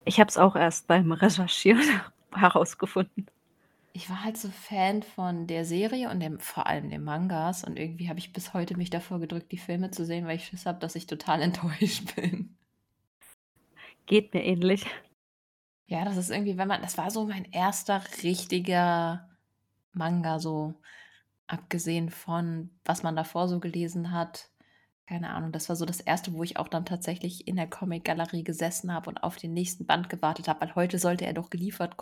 Ich habe es auch erst beim Recherchieren herausgefunden. Ich war halt so Fan von der Serie und dem, vor allem den Mangas und irgendwie habe ich bis heute mich davor gedrückt, die Filme zu sehen, weil ich Schiss habe, dass ich total enttäuscht bin. Geht mir ähnlich. Ja, das ist irgendwie, wenn man, das war so mein erster richtiger Manga, so abgesehen von, was man davor so gelesen hat. Keine Ahnung, das war so das erste, wo ich auch dann tatsächlich in der Comic-Galerie gesessen habe und auf den nächsten Band gewartet habe, weil heute sollte er doch geliefert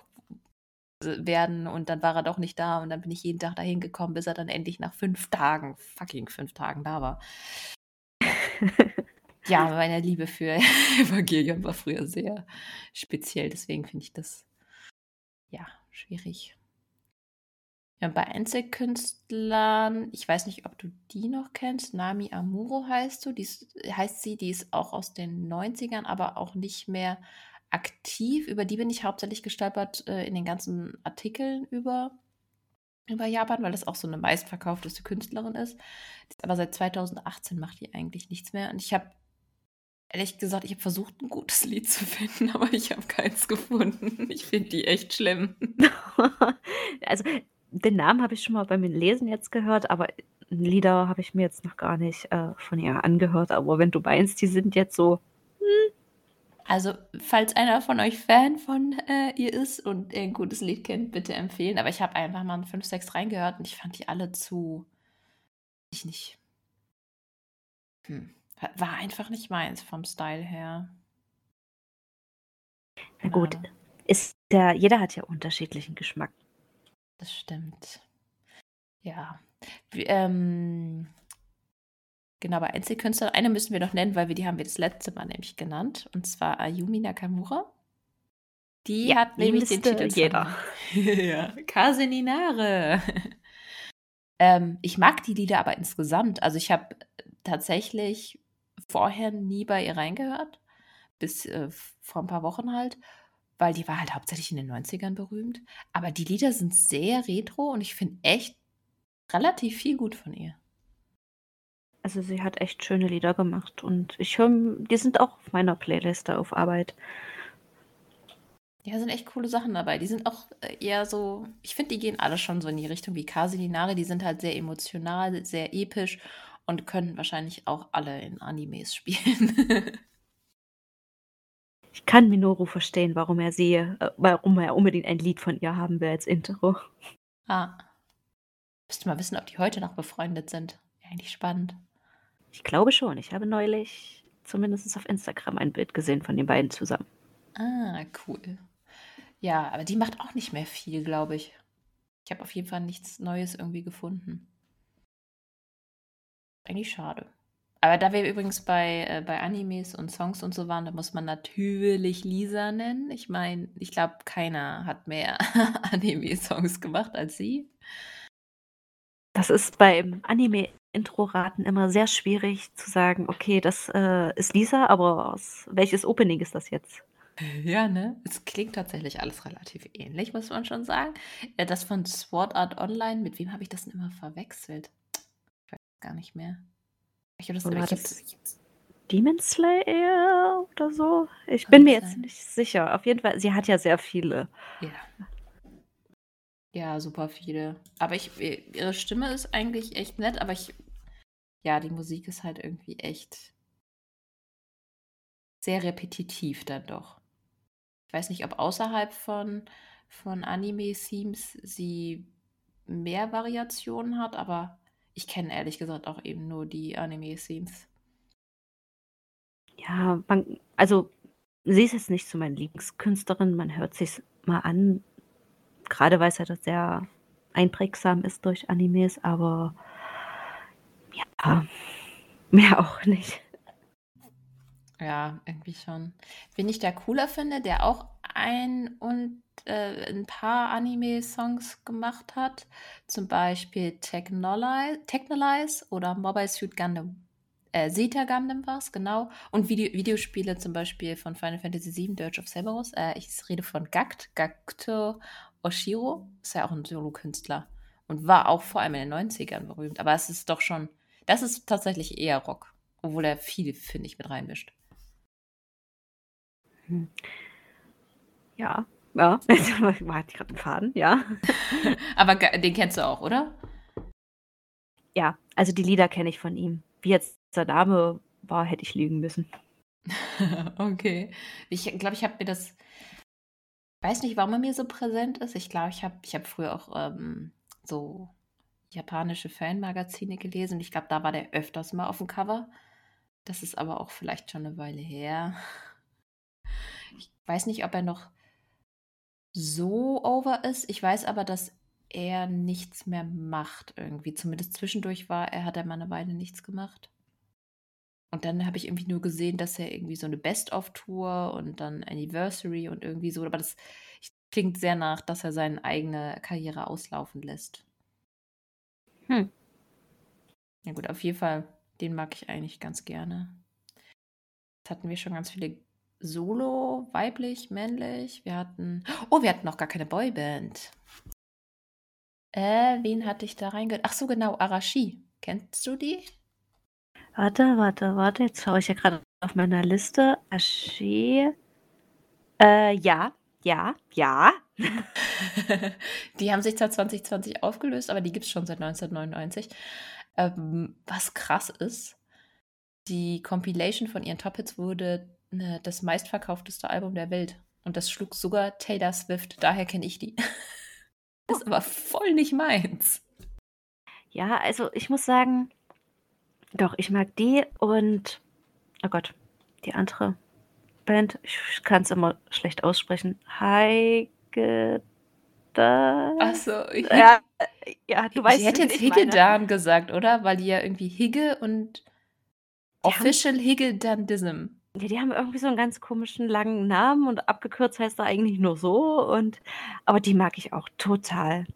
werden und dann war er doch nicht da und dann bin ich jeden Tag dahin gekommen, bis er dann endlich nach fünf Tagen, fucking fünf Tagen da war. ja, meine Liebe für Evangelion war früher sehr speziell, deswegen finde ich das ja schwierig. Ja, bei Einzelkünstlern, ich weiß nicht, ob du die noch kennst. Nami Amuro heißt du, die ist, heißt sie, die ist auch aus den 90ern, aber auch nicht mehr aktiv. Über die bin ich hauptsächlich gestolpert äh, in den ganzen Artikeln über, über Japan, weil das auch so eine meistverkaufteste Künstlerin ist. Aber seit 2018 macht die eigentlich nichts mehr. Und ich habe ehrlich gesagt, ich habe versucht, ein gutes Lied zu finden, aber ich habe keins gefunden. Ich finde die echt schlimm. also den Namen habe ich schon mal beim Lesen jetzt gehört, aber Lieder habe ich mir jetzt noch gar nicht äh, von ihr angehört. Aber wenn du meinst, die sind jetzt so. Hm. Also, falls einer von euch Fan von äh, ihr ist und ein gutes Lied kennt, bitte empfehlen. Aber ich habe einfach mal 5, 6 reingehört und ich fand die alle zu. Ich nicht. Hm. War einfach nicht meins vom Style her. Na gut, ist der, jeder hat ja unterschiedlichen Geschmack. Das stimmt. Ja. Wie, ähm, genau, bei Einzelkünstlern, eine müssen wir noch nennen, weil wir die haben wir das letzte Mal nämlich genannt. Und zwar Ayumi Nakamura. Die ja, hat nämlich den Titel jeder. ja, Kaseninare. ähm, ich mag die Lieder aber insgesamt. Also ich habe tatsächlich vorher nie bei ihr reingehört. Bis äh, vor ein paar Wochen halt weil die war halt hauptsächlich in den 90ern berühmt. Aber die Lieder sind sehr retro und ich finde echt relativ viel gut von ihr. Also sie hat echt schöne Lieder gemacht und ich höre, die sind auch auf meiner Playliste auf Arbeit. Ja, sind echt coole Sachen dabei. Die sind auch äh, eher so, ich finde, die gehen alle schon so in die Richtung wie Kasilinare. Die sind halt sehr emotional, sehr episch und können wahrscheinlich auch alle in Animes spielen. Ich kann Minoru verstehen, warum er sie, äh, warum er unbedingt ein Lied von ihr haben will als Intro. Ah. Müsste mal wissen, ob die heute noch befreundet sind. Ja, eigentlich spannend. Ich glaube schon. Ich habe neulich zumindest auf Instagram ein Bild gesehen von den beiden zusammen. Ah, cool. Ja, aber die macht auch nicht mehr viel, glaube ich. Ich habe auf jeden Fall nichts Neues irgendwie gefunden. Eigentlich schade. Aber da wir übrigens bei, äh, bei Animes und Songs und so waren, da muss man natürlich Lisa nennen. Ich meine, ich glaube, keiner hat mehr Anime-Songs gemacht als sie. Das ist beim Anime-Intro-Raten immer sehr schwierig zu sagen, okay, das äh, ist Lisa, aber aus welches Opening ist das jetzt? Ja, ne? Es klingt tatsächlich alles relativ ähnlich, muss man schon sagen. Äh, das von Sword Art Online, mit wem habe ich das denn immer verwechselt? gar nicht mehr. Ich habe das, Oder war das Demon Slayer oder so? Ich bin mir jetzt sein. nicht sicher. Auf jeden Fall, sie hat ja sehr viele. Ja. Ja, super viele. Aber ich, ihre Stimme ist eigentlich echt nett, aber ich, ja, die Musik ist halt irgendwie echt sehr repetitiv dann doch. Ich weiß nicht, ob außerhalb von, von Anime-Themes sie mehr Variationen hat, aber ich kenne ehrlich gesagt auch eben nur die Anime-Themes. Ja, man, also sie ist jetzt nicht so meine Lieblingskünstlerin. Man hört sich mal an, gerade weil es halt sehr einprägsam ist durch Animes, aber ja, mehr auch nicht. Ja, irgendwie schon. Wen ich da cooler finde, der auch ein und äh, ein paar Anime-Songs gemacht hat, zum Beispiel Technolize, Technolize oder Mobile Suit Gundam. Äh, Zeta Gundam war es, genau. Und Video Videospiele zum Beispiel von Final Fantasy VII, Dirge of Cerberus. Äh, ich rede von Gakt, Gakto Oshiro. Ist ja auch ein Solo-Künstler. Und war auch vor allem in den 90ern berühmt. Aber es ist doch schon, das ist tatsächlich eher Rock. Obwohl er viel, finde ich, mit reinmischt. Hm. Ja, ja. Hatte ich gerade einen Faden, ja. Aber den kennst du auch, oder? Ja, also die Lieder kenne ich von ihm. Wie jetzt der Name war, hätte ich lügen müssen. okay. Ich glaube, ich habe mir das. Weiß nicht, warum er mir so präsent ist. Ich glaube, ich habe ich hab früher auch ähm, so japanische Fanmagazine gelesen ich glaube, da war der öfters mal auf dem Cover. Das ist aber auch vielleicht schon eine Weile her. Ich weiß nicht, ob er noch so over ist. Ich weiß aber, dass er nichts mehr macht irgendwie. Zumindest zwischendurch war er, hat er mal eine Weile nichts gemacht. Und dann habe ich irgendwie nur gesehen, dass er irgendwie so eine Best-of-Tour und dann Anniversary und irgendwie so, aber das klingt sehr nach, dass er seine eigene Karriere auslaufen lässt. Hm. Ja gut, auf jeden Fall, den mag ich eigentlich ganz gerne. Jetzt hatten wir schon ganz viele Solo, weiblich, männlich. Wir hatten, oh, wir hatten noch gar keine Boyband. Äh, wen hatte ich da reingehört? Ach so, genau, Arashi. Kennst du die? Warte, warte, warte. Jetzt schaue ich ja gerade auf meiner Liste. Ashi. Äh, ja, ja, ja. die haben sich zwar 2020 aufgelöst, aber die gibt es schon seit 1999. Ähm, was krass ist, die Compilation von ihren Top-Hits wurde ne, das meistverkaufteste Album der Welt. Und das schlug sogar Taylor Swift. Daher kenne ich die. ist aber voll nicht meins. Ja, also ich muss sagen, doch, ich mag die und, oh Gott, die andere Band, ich kann es immer schlecht aussprechen. Heige. Achso, ja, ja, du weißt Ich hätte jetzt Higgedan gesagt, oder? Weil die ja irgendwie Higge und Official Higgedandism. Ja, die haben irgendwie so einen ganz komischen langen Namen und abgekürzt heißt er eigentlich nur so und aber die mag ich auch total.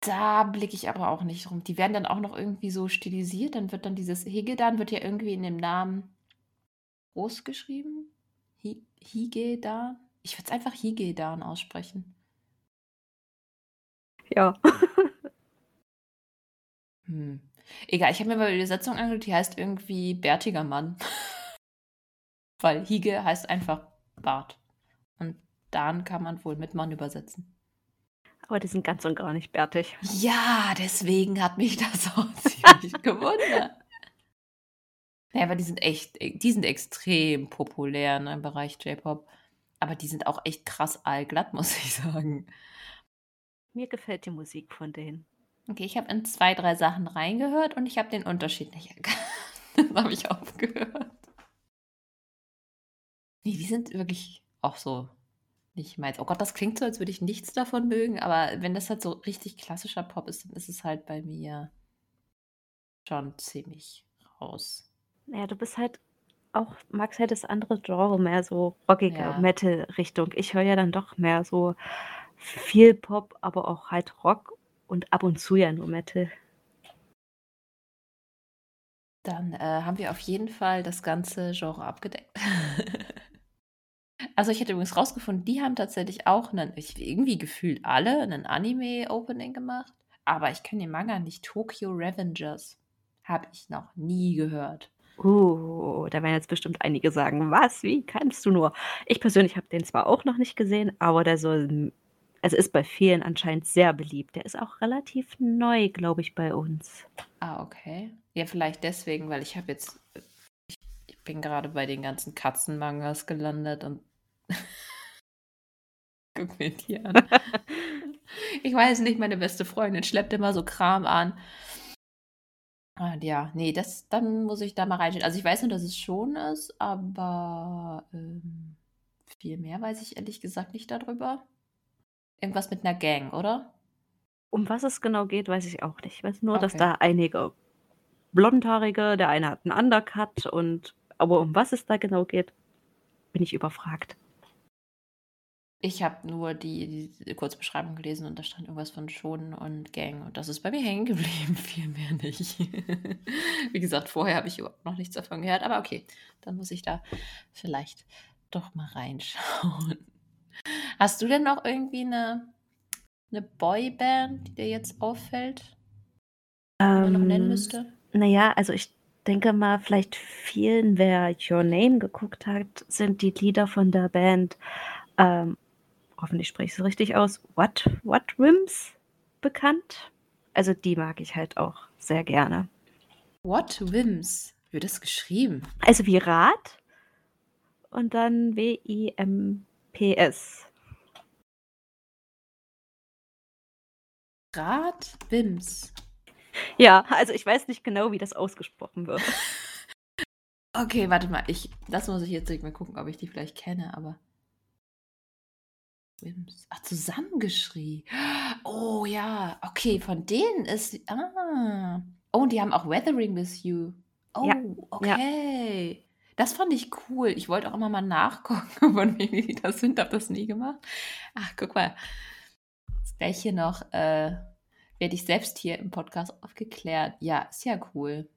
Da blicke ich aber auch nicht rum. Die werden dann auch noch irgendwie so stilisiert. Dann wird dann dieses Higedan wird ja irgendwie in dem Namen groß geschrieben. Hi Higedan. Ich würde es einfach Higedan aussprechen. Ja. Hm. Egal, ich habe mir mal die Übersetzung angeguckt, die heißt irgendwie bärtiger Mann. Weil Hige heißt einfach Bart. Und Dan kann man wohl mit Mann übersetzen. Aber die sind ganz und gar nicht bärtig. Ja, deswegen hat mich das auch ziemlich gewundert. Ja, aber die sind echt, die sind extrem populär ne, im Bereich J-Pop. Aber die sind auch echt krass allglatt, muss ich sagen. Mir gefällt die Musik von denen. Okay, ich habe in zwei, drei Sachen reingehört und ich habe den Unterschied nicht erkannt. Dann habe ich aufgehört. Nee, die sind wirklich auch so nicht meins. Oh Gott, das klingt so, als würde ich nichts davon mögen, aber wenn das halt so richtig klassischer Pop ist, dann ist es halt bei mir schon ziemlich raus. Naja, du bist halt auch, magst halt das andere Genre, mehr so rockige Ja. Metal-Richtung. Ich höre ja dann doch mehr so viel Pop, aber auch halt Rock und ab und zu ja nur Metal. Dann äh, haben wir auf jeden Fall das ganze Genre abgedeckt. also ich hätte übrigens rausgefunden, die haben tatsächlich auch einen, ich, irgendwie gefühlt alle, einen Anime-Opening gemacht. aber ich kenne den Manga nicht. Tokyo Revengers. Habe ich noch nie gehört. Uh, da werden jetzt bestimmt einige sagen, was, wie kannst du nur? Ich persönlich habe den zwar auch noch nicht gesehen, aber der soll, also ist bei vielen anscheinend sehr beliebt. Der ist auch relativ neu, glaube ich, bei uns. Ah, okay. Ja, vielleicht deswegen, weil ich habe jetzt, ich, ich bin gerade bei den ganzen Katzenmangas gelandet und guck mir die an. ich weiß nicht, meine beste Freundin schleppt immer so Kram an. Und ja, nee, das, dann muss ich da mal reinschauen. Also ich weiß nur, dass es schon ist, aber ähm, viel mehr weiß ich ehrlich gesagt nicht darüber. Irgendwas mit einer Gang, oder? Um was es genau geht, weiß ich auch nicht. Ich weiß nur, dass da einige Blondhaarige, der eine hat einen Undercut und aber um was es da genau geht, bin ich überfragt. Ich habe nur die, die Kurzbeschreibung gelesen und da stand irgendwas von Schonen und Gang und das ist bei mir hängen geblieben, viel mehr nicht. Wie gesagt, vorher habe ich überhaupt noch nichts davon gehört, aber okay, dann muss ich da vielleicht doch mal reinschauen. Hast du denn noch irgendwie eine, eine Boyband, die dir jetzt auffällt, die man noch nennen Ähm, müsste? naja, also ich denke mal, vielleicht vielen, wer Your Name geguckt hat, sind die Lieder von der Band ähm, hoffentlich spreche ich es richtig aus, What, What Rims bekannt. Also die mag ich halt auch sehr gerne. What Wims? Wird das geschrieben? Also wie Rad und dann W-I-M-P-S. Rad Wims. Ja, also ich weiß nicht genau, wie das ausgesprochen wird. Okay, warte mal. Ich, das muss ich jetzt mal gucken, ob ich die vielleicht kenne, aber. Wims. Ach, zusammengeschrieben. Oh ja, okay, von denen ist. Ah. Oh, und die haben auch Weathering with You. Oh, Ja, okay. Das fand ich cool. Ich wollte auch immer mal nachgucken, von wem die das sind. Hab das nie gemacht. Ach, guck mal. Jetzt gleich hier noch, äh, werde ich selbst hier im Podcast aufgeklärt. Ja, ist ja cool.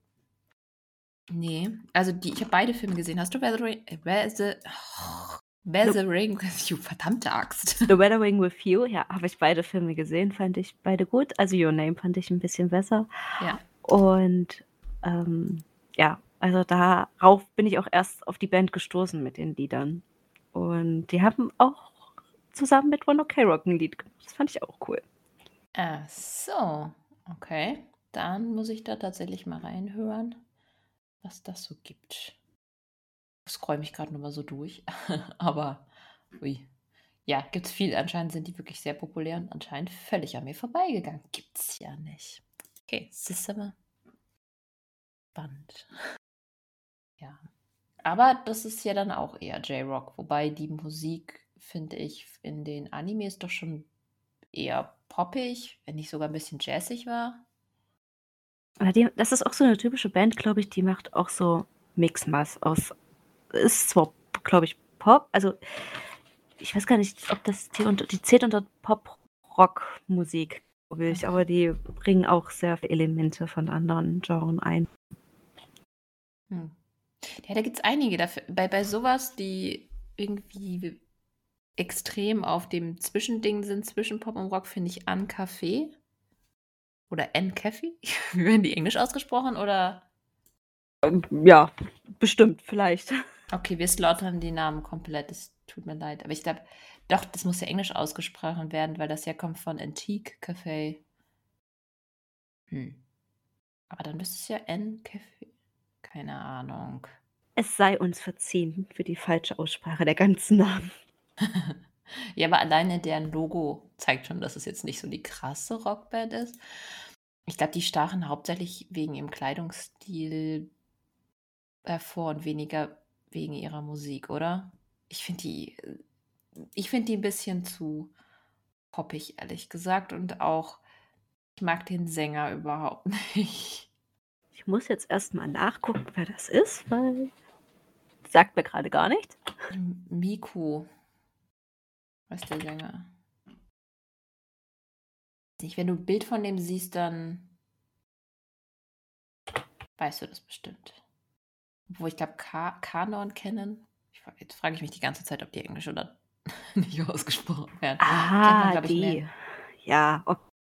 Nee, also die, ich habe beide Filme gesehen. Hast du Weathering, äh, Weather, oh, Weathering with You? Verdammte Axt. The Weathering with You, ja, habe ich beide Filme gesehen, fand ich beide gut. Also Your Name fand ich ein bisschen besser. Ja. Und ähm, ja, also darauf bin ich auch erst auf die Band gestoßen mit den Liedern. Und die haben auch zusammen mit One Ok Rock ein Lied gemacht. Das fand ich auch cool. Ach so, okay. Dann muss ich da tatsächlich mal reinhören, was das so gibt. Ich scroll mich gerade nochmal so durch. Aber, ui. Ja, gibt's viel. Anscheinend sind die wirklich sehr populär und anscheinend völlig an mir vorbeigegangen. Gibt's ja nicht. Okay, es ist aber spannend. Ja. Aber das ist ja dann auch eher J-Rock, wobei die Musik, finde ich, in den Animes doch schon eher poppig, wenn nicht sogar ein bisschen jazzig war. Aber die, das ist auch so eine typische Band, glaube ich, die macht auch so Mixmas aus. Ist zwar, glaube ich, Pop, also ich weiß gar nicht, ob das die, unter, die zählt unter Pop-Rock-Musik, glaube ich, aber die bringen auch sehr viele Elemente von anderen Genres ein. Hm. Ja, da gibt es einige. Dafür, bei, bei sowas, die irgendwie extrem auf dem Zwischending sind, zwischen Pop und Rock, finde ich An Café. Oder N Café. Wie werden die englisch ausgesprochen? Oder. Ja, bestimmt, vielleicht. Okay, wir slaughtern die Namen komplett. Es tut mir leid. Aber ich glaube, doch, das muss ja englisch ausgesprochen werden, weil das ja kommt von Antique Café. Hm. Aber dann müsste es ja N Café. Keine Ahnung. Es sei uns verziehen für die falsche Aussprache der ganzen Namen. ja, aber alleine deren Logo zeigt schon, dass es jetzt nicht so die krasse Rockband ist. Ich glaube, die stachen hauptsächlich wegen ihrem Kleidungsstil hervor und weniger wegen ihrer Musik, oder? Ich finde die, ich finde die ein bisschen zu poppig, ehrlich gesagt. Und auch, ich mag den Sänger überhaupt nicht. Ich muss jetzt erstmal nachgucken, wer das ist, weil sagt mir gerade gar nichts. Miku. Was ist der Sänger? Nicht, wenn du ein Bild von dem siehst, dann weißt du das bestimmt. Wo ich glaube, Ka Kanon kennen. Ich, jetzt frage ich mich die ganze Zeit, ob die Englisch oder nicht ausgesprochen werden. Ah, man, die. Ja,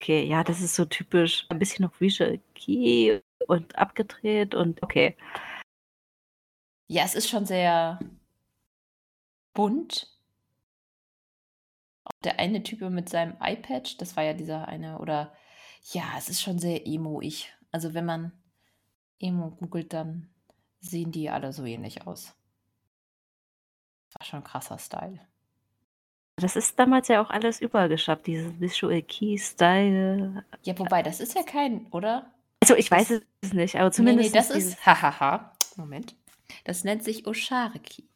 Okay, ja, das ist so typisch. Ein bisschen noch Visual Key und abgedreht und okay. Ja, es ist schon sehr bunt. Auch der eine Typ mit seinem iPad, das war ja dieser eine, oder ja, es ist schon sehr emo-ich. Also wenn man Emo googelt, dann sehen die alle so ähnlich aus. War schon ein krasser Style. Das ist damals ja auch alles überall geschafft, dieses Visual Key Style. Ja, wobei, das ist ja kein, oder? Also ich weiß es nicht, aber zumindest. Nee, nee das ist. Hahaha. Moment. Das nennt sich Oshareki.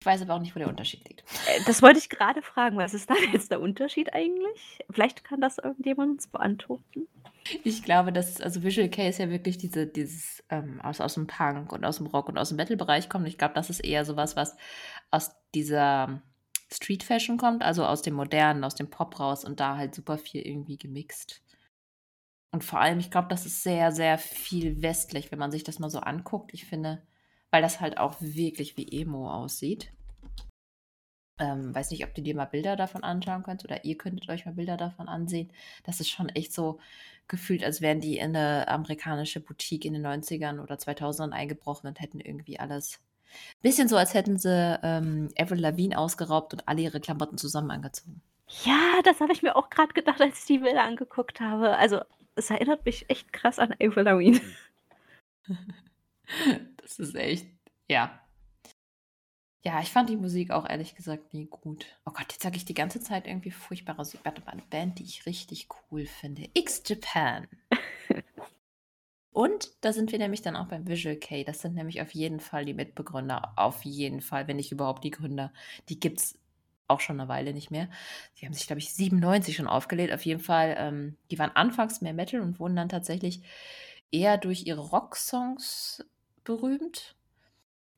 Ich weiß aber auch nicht, wo der Unterschied liegt. Äh, das wollte ich gerade fragen. Was ist da jetzt der Unterschied eigentlich? Vielleicht kann das irgendjemand uns beantworten. Ich glaube, dass, also Visual K ist ja wirklich diese, dieses ähm, aus, aus dem Punk und aus dem Rock und aus dem Metal-Bereich kommt. Ich glaube, das ist eher sowas, was aus dieser Street Fashion kommt, also aus dem Modernen, aus dem Pop raus und da halt super viel irgendwie gemixt. Und vor allem, ich glaube, das ist sehr, sehr viel westlich, wenn man sich das mal so anguckt. Ich finde, weil das halt auch wirklich wie Emo aussieht. Ähm, weiß nicht, ob du dir mal Bilder davon anschauen könnt oder ihr könntet euch mal Bilder davon ansehen. Das ist schon echt so gefühlt, als wären die in eine amerikanische Boutique in den 90ern oder 2000ern eingebrochen und hätten irgendwie alles. Bisschen so, als hätten sie ähm, Avril Lavigne ausgeraubt und alle ihre Klamotten zusammen angezogen. Ja, das habe ich mir auch gerade gedacht, als ich die Bilder angeguckt habe. Also, es erinnert mich echt krass an Avril Lavigne. das ist echt, ja. Ja, ich fand die Musik auch ehrlich gesagt nie gut. Oh Gott, jetzt sage ich die ganze Zeit irgendwie furchtbare Musik. Warte mal, eine Band, die ich richtig cool finde. X-Japan. Und da sind wir nämlich dann auch beim Visual K. Das sind nämlich auf jeden Fall die Mitbegründer. Auf jeden Fall, wenn nicht überhaupt die Gründer. Die gibt es auch schon eine Weile nicht mehr. Die haben sich, glaube ich, 97 schon aufgelegt. Auf jeden Fall, ähm, die waren anfangs mehr Metal und wurden dann tatsächlich eher durch ihre Rocksongs berühmt.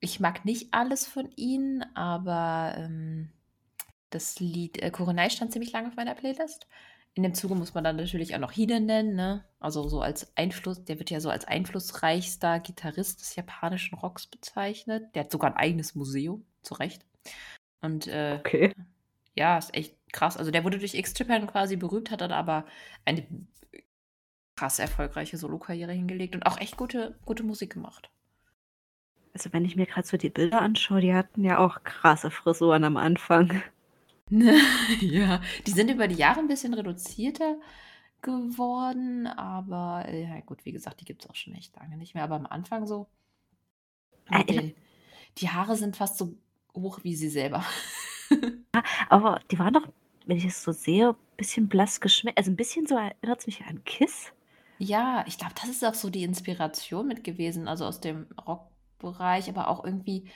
Ich mag nicht alles von ihnen, aber ähm, das Lied äh, Kurenai stand ziemlich lange auf meiner Playlist. In dem Zuge muss man dann natürlich auch noch Hide nennen, ne? Also so als Einfluss, der wird ja so als einflussreichster Gitarrist des japanischen Rocks bezeichnet. Der hat sogar ein eigenes Museum, zu Recht. Und äh, okay. ja, ist echt krass. Also der wurde durch X-Japan quasi berühmt, hat dann aber eine krass erfolgreiche Solokarriere hingelegt und auch echt gute, gute Musik gemacht. Also wenn ich mir gerade so die Bilder anschaue, die hatten ja auch krasse Frisuren am Anfang. ja, die sind über die Jahre ein bisschen reduzierter geworden, aber äh, ja gut, wie gesagt, die gibt es auch schon echt lange nicht mehr. Aber am Anfang so, äh, den, die Haare sind fast so hoch wie sie selber. aber die waren doch, wenn ich es so sehe, ein bisschen blass geschmeckt. Also ein bisschen so erinnert es mich an Kiss. Ja, ich glaube, das ist auch so die Inspiration mit gewesen, also aus dem Rockbereich, aber auch irgendwie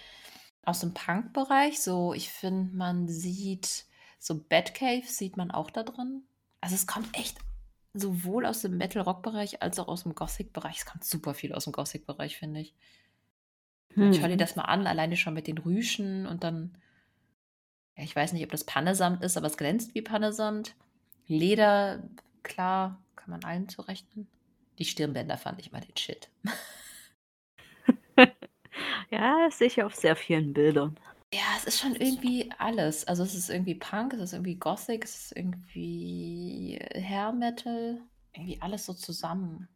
aus dem Punk-Bereich. So, ich finde, man sieht so Batcave sieht man auch da drin. Also es kommt echt sowohl aus dem Metal-Rock-Bereich als auch aus dem Gothic-Bereich. Es kommt super viel aus dem Gothic-Bereich, finde ich. Hm. Ich höre dir das mal an, alleine schon mit den Rüschen und dann, ja, ich weiß nicht, ob das Pannesamt ist, aber es glänzt wie Pannesamt. Leder, klar, kann man allen zurechnen. Die Stirnbänder fand ich mal den Shit. ja, ich auf sehr vielen Bildern. Ja, es ist schon irgendwie alles. Also es ist irgendwie Punk, es ist irgendwie Gothic, es ist irgendwie Hair Metal, irgendwie alles so zusammen.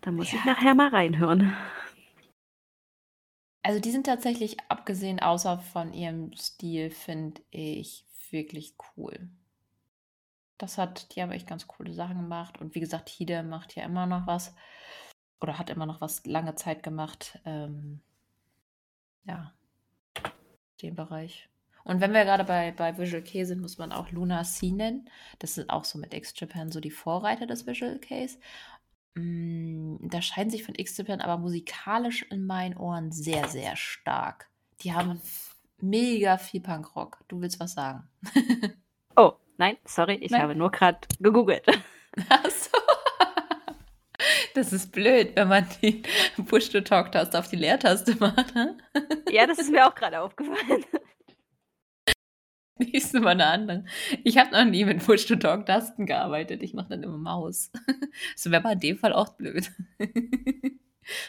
Da muss ja. ich nachher mal reinhören. Also die sind tatsächlich, abgesehen außer von ihrem Stil, finde ich wirklich cool. Das hat, die haben echt ganz coole Sachen gemacht. Und wie gesagt, Hide macht ja immer noch was. Oder hat immer noch was lange Zeit gemacht. Ähm, ja, den Bereich. Und wenn wir gerade bei, bei Visual K sind, muss man auch Luna C nennen. Das sind auch so mit X-Japan so die Vorreiter des Visual Ks. Mm, da scheiden sich von X-Japan aber musikalisch in meinen Ohren sehr, sehr stark. Die haben mega viel Punkrock. Du willst was sagen? oh, Nein, sorry, ich Nein. habe nur gerade gegoogelt. Ach so. Das ist blöd, wenn man die Push-to-Talk-Taste auf die Leertaste macht. Ne? Ja, das ist mir auch gerade aufgefallen. Nächste Mal eine andere. Ich habe noch nie mit Push-to-Talk-Tasten gearbeitet. Ich mache dann immer Maus. Das wäre aber in dem Fall auch blöd.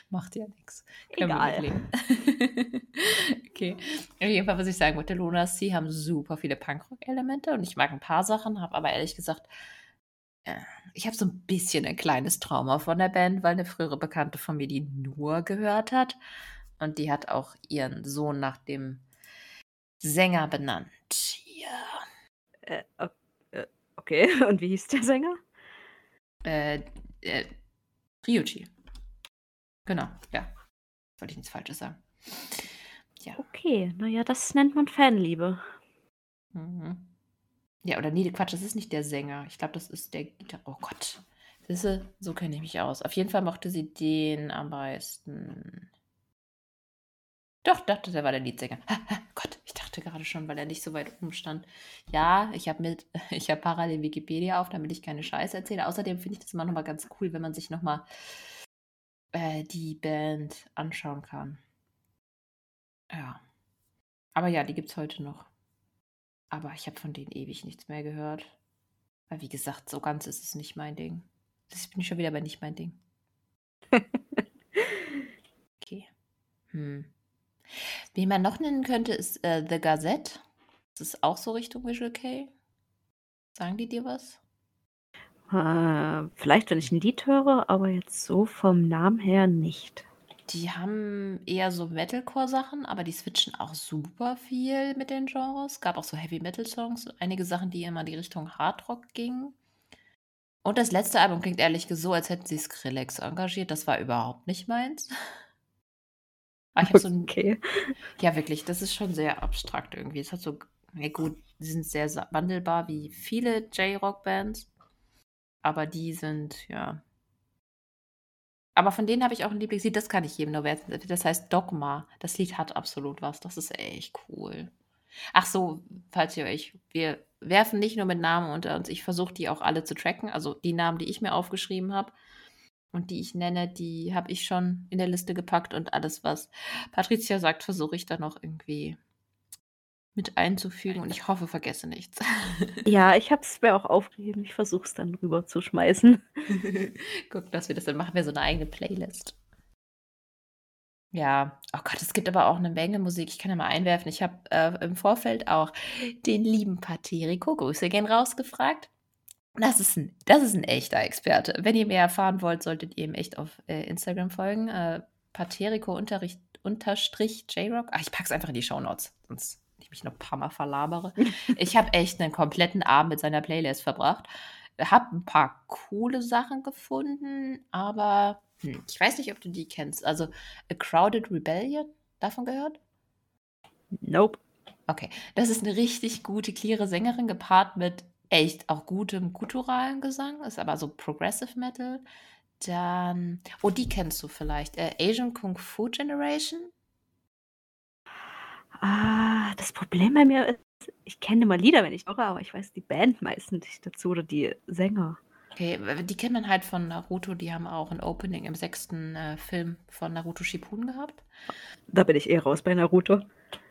Macht ja nichts. Egal. okay. Auf jeden Fall, was ich sagen wollte, Luna C haben super viele Punkrock-Elemente und ich mag ein paar Sachen, habe aber ehrlich gesagt, ich habe so ein bisschen ein kleines Trauma von der Band, weil eine frühere Bekannte von mir die nur gehört hat. Und die hat auch ihren Sohn nach dem Sänger benannt. Ja. Äh, äh okay, und wie hieß der Sänger? Äh, äh, Ryuji. Genau, ja. Wollte ich nichts Falsches sagen. Ja. Okay, naja, das nennt man Fanliebe. Mhm. Ja, oder nee, Quatsch, das ist nicht der Sänger. Ich glaube, das ist der Gitarre. Oh Gott. Siehste, so kenne ich mich aus. Auf jeden Fall mochte sie den am meisten. Doch, dachte, der war der Leadsänger. Ha, ha, Gott, ich dachte gerade schon, weil er nicht so weit oben stand. Ja, ich habe mit, ich habe parallel Wikipedia auf, damit ich keine Scheiße erzähle. Außerdem finde ich das immer nochmal ganz cool, wenn man sich nochmal äh, die Band anschauen kann. Ja. Aber ja, die gibt es heute noch. Aber ich habe von denen ewig nichts mehr gehört. Weil, wie gesagt, so ganz ist es nicht mein Ding. Das bin ich schon wieder bei nicht mein Ding. okay. Hm. Wen man noch nennen könnte, ist äh, The Gazette. Das ist auch so Richtung Visual K. Sagen die dir was? Äh, vielleicht, wenn ich ein Lied höre, aber jetzt so vom Namen her nicht. Die haben eher so Metalcore-Sachen, aber die switchen auch super viel mit den Genres. Es Gab auch so Heavy-Metal-Songs, einige Sachen, die immer in die Richtung Hardrock gingen. Und das letzte Album klingt ehrlich so, als hätten sie Skrillex engagiert. Das war überhaupt nicht meins. Aber ich habe so ein. Okay. Ja, wirklich, das ist schon sehr abstrakt irgendwie. Es hat so. Ja, gut, die sind sehr wandelbar wie viele J-Rock-Bands. Aber die sind, ja. Aber von denen habe ich auch ein Lieblingslied, das kann ich jedem nur werten. Das heißt Dogma. Das Lied hat absolut was. Das ist echt cool. Ach so, falls ihr euch, wir werfen nicht nur mit Namen unter uns. Ich versuche die auch alle zu tracken. Also die Namen, die ich mir aufgeschrieben habe und die ich nenne, die habe ich schon in der Liste gepackt und alles, was Patricia sagt, versuche ich dann noch irgendwie mit einzufügen und ich hoffe, vergesse nichts. Ja, ich habe es mir auch aufgegeben. Ich versuche es dann rüber zu schmeißen. Guck, dass wir das dann machen, wir so eine eigene Playlist. Ja, oh Gott, es gibt aber auch eine Menge Musik. Ich kann ja mal einwerfen. Ich habe äh, im Vorfeld auch den lieben Paterico, Grüße gehen rausgefragt. Das ist ein, das ist ein echter Experte. Wenn ihr mehr erfahren wollt, solltet ihr ihm echt auf äh, Instagram folgen. Äh, Paterico unterstrich J-Rock. Ach, ich pack's einfach in die Show Notes, sonst mich noch ein paar Mal verlabere. ich habe echt einen kompletten Abend mit seiner Playlist verbracht. Habe ein paar coole Sachen gefunden, aber hm, ich weiß nicht, ob du die kennst. Also A Crowded Rebellion, davon gehört? Nope. Okay, das ist eine richtig gute, cleare Sängerin, gepaart mit echt auch gutem gutturalen Gesang, ist aber so Progressive Metal. Dann, oh, die kennst du vielleicht. Äh, Asian Kung Fu Generation. Ah, das Problem bei mir ist, ich kenne immer Lieder, wenn ich höre, aber ich weiß die Band meistens nicht dazu oder die Sänger. Okay, die kennt man halt von Naruto. Die haben auch ein Opening im sechsten äh, Film von Naruto Shippuden gehabt. Da bin ich eh raus bei Naruto.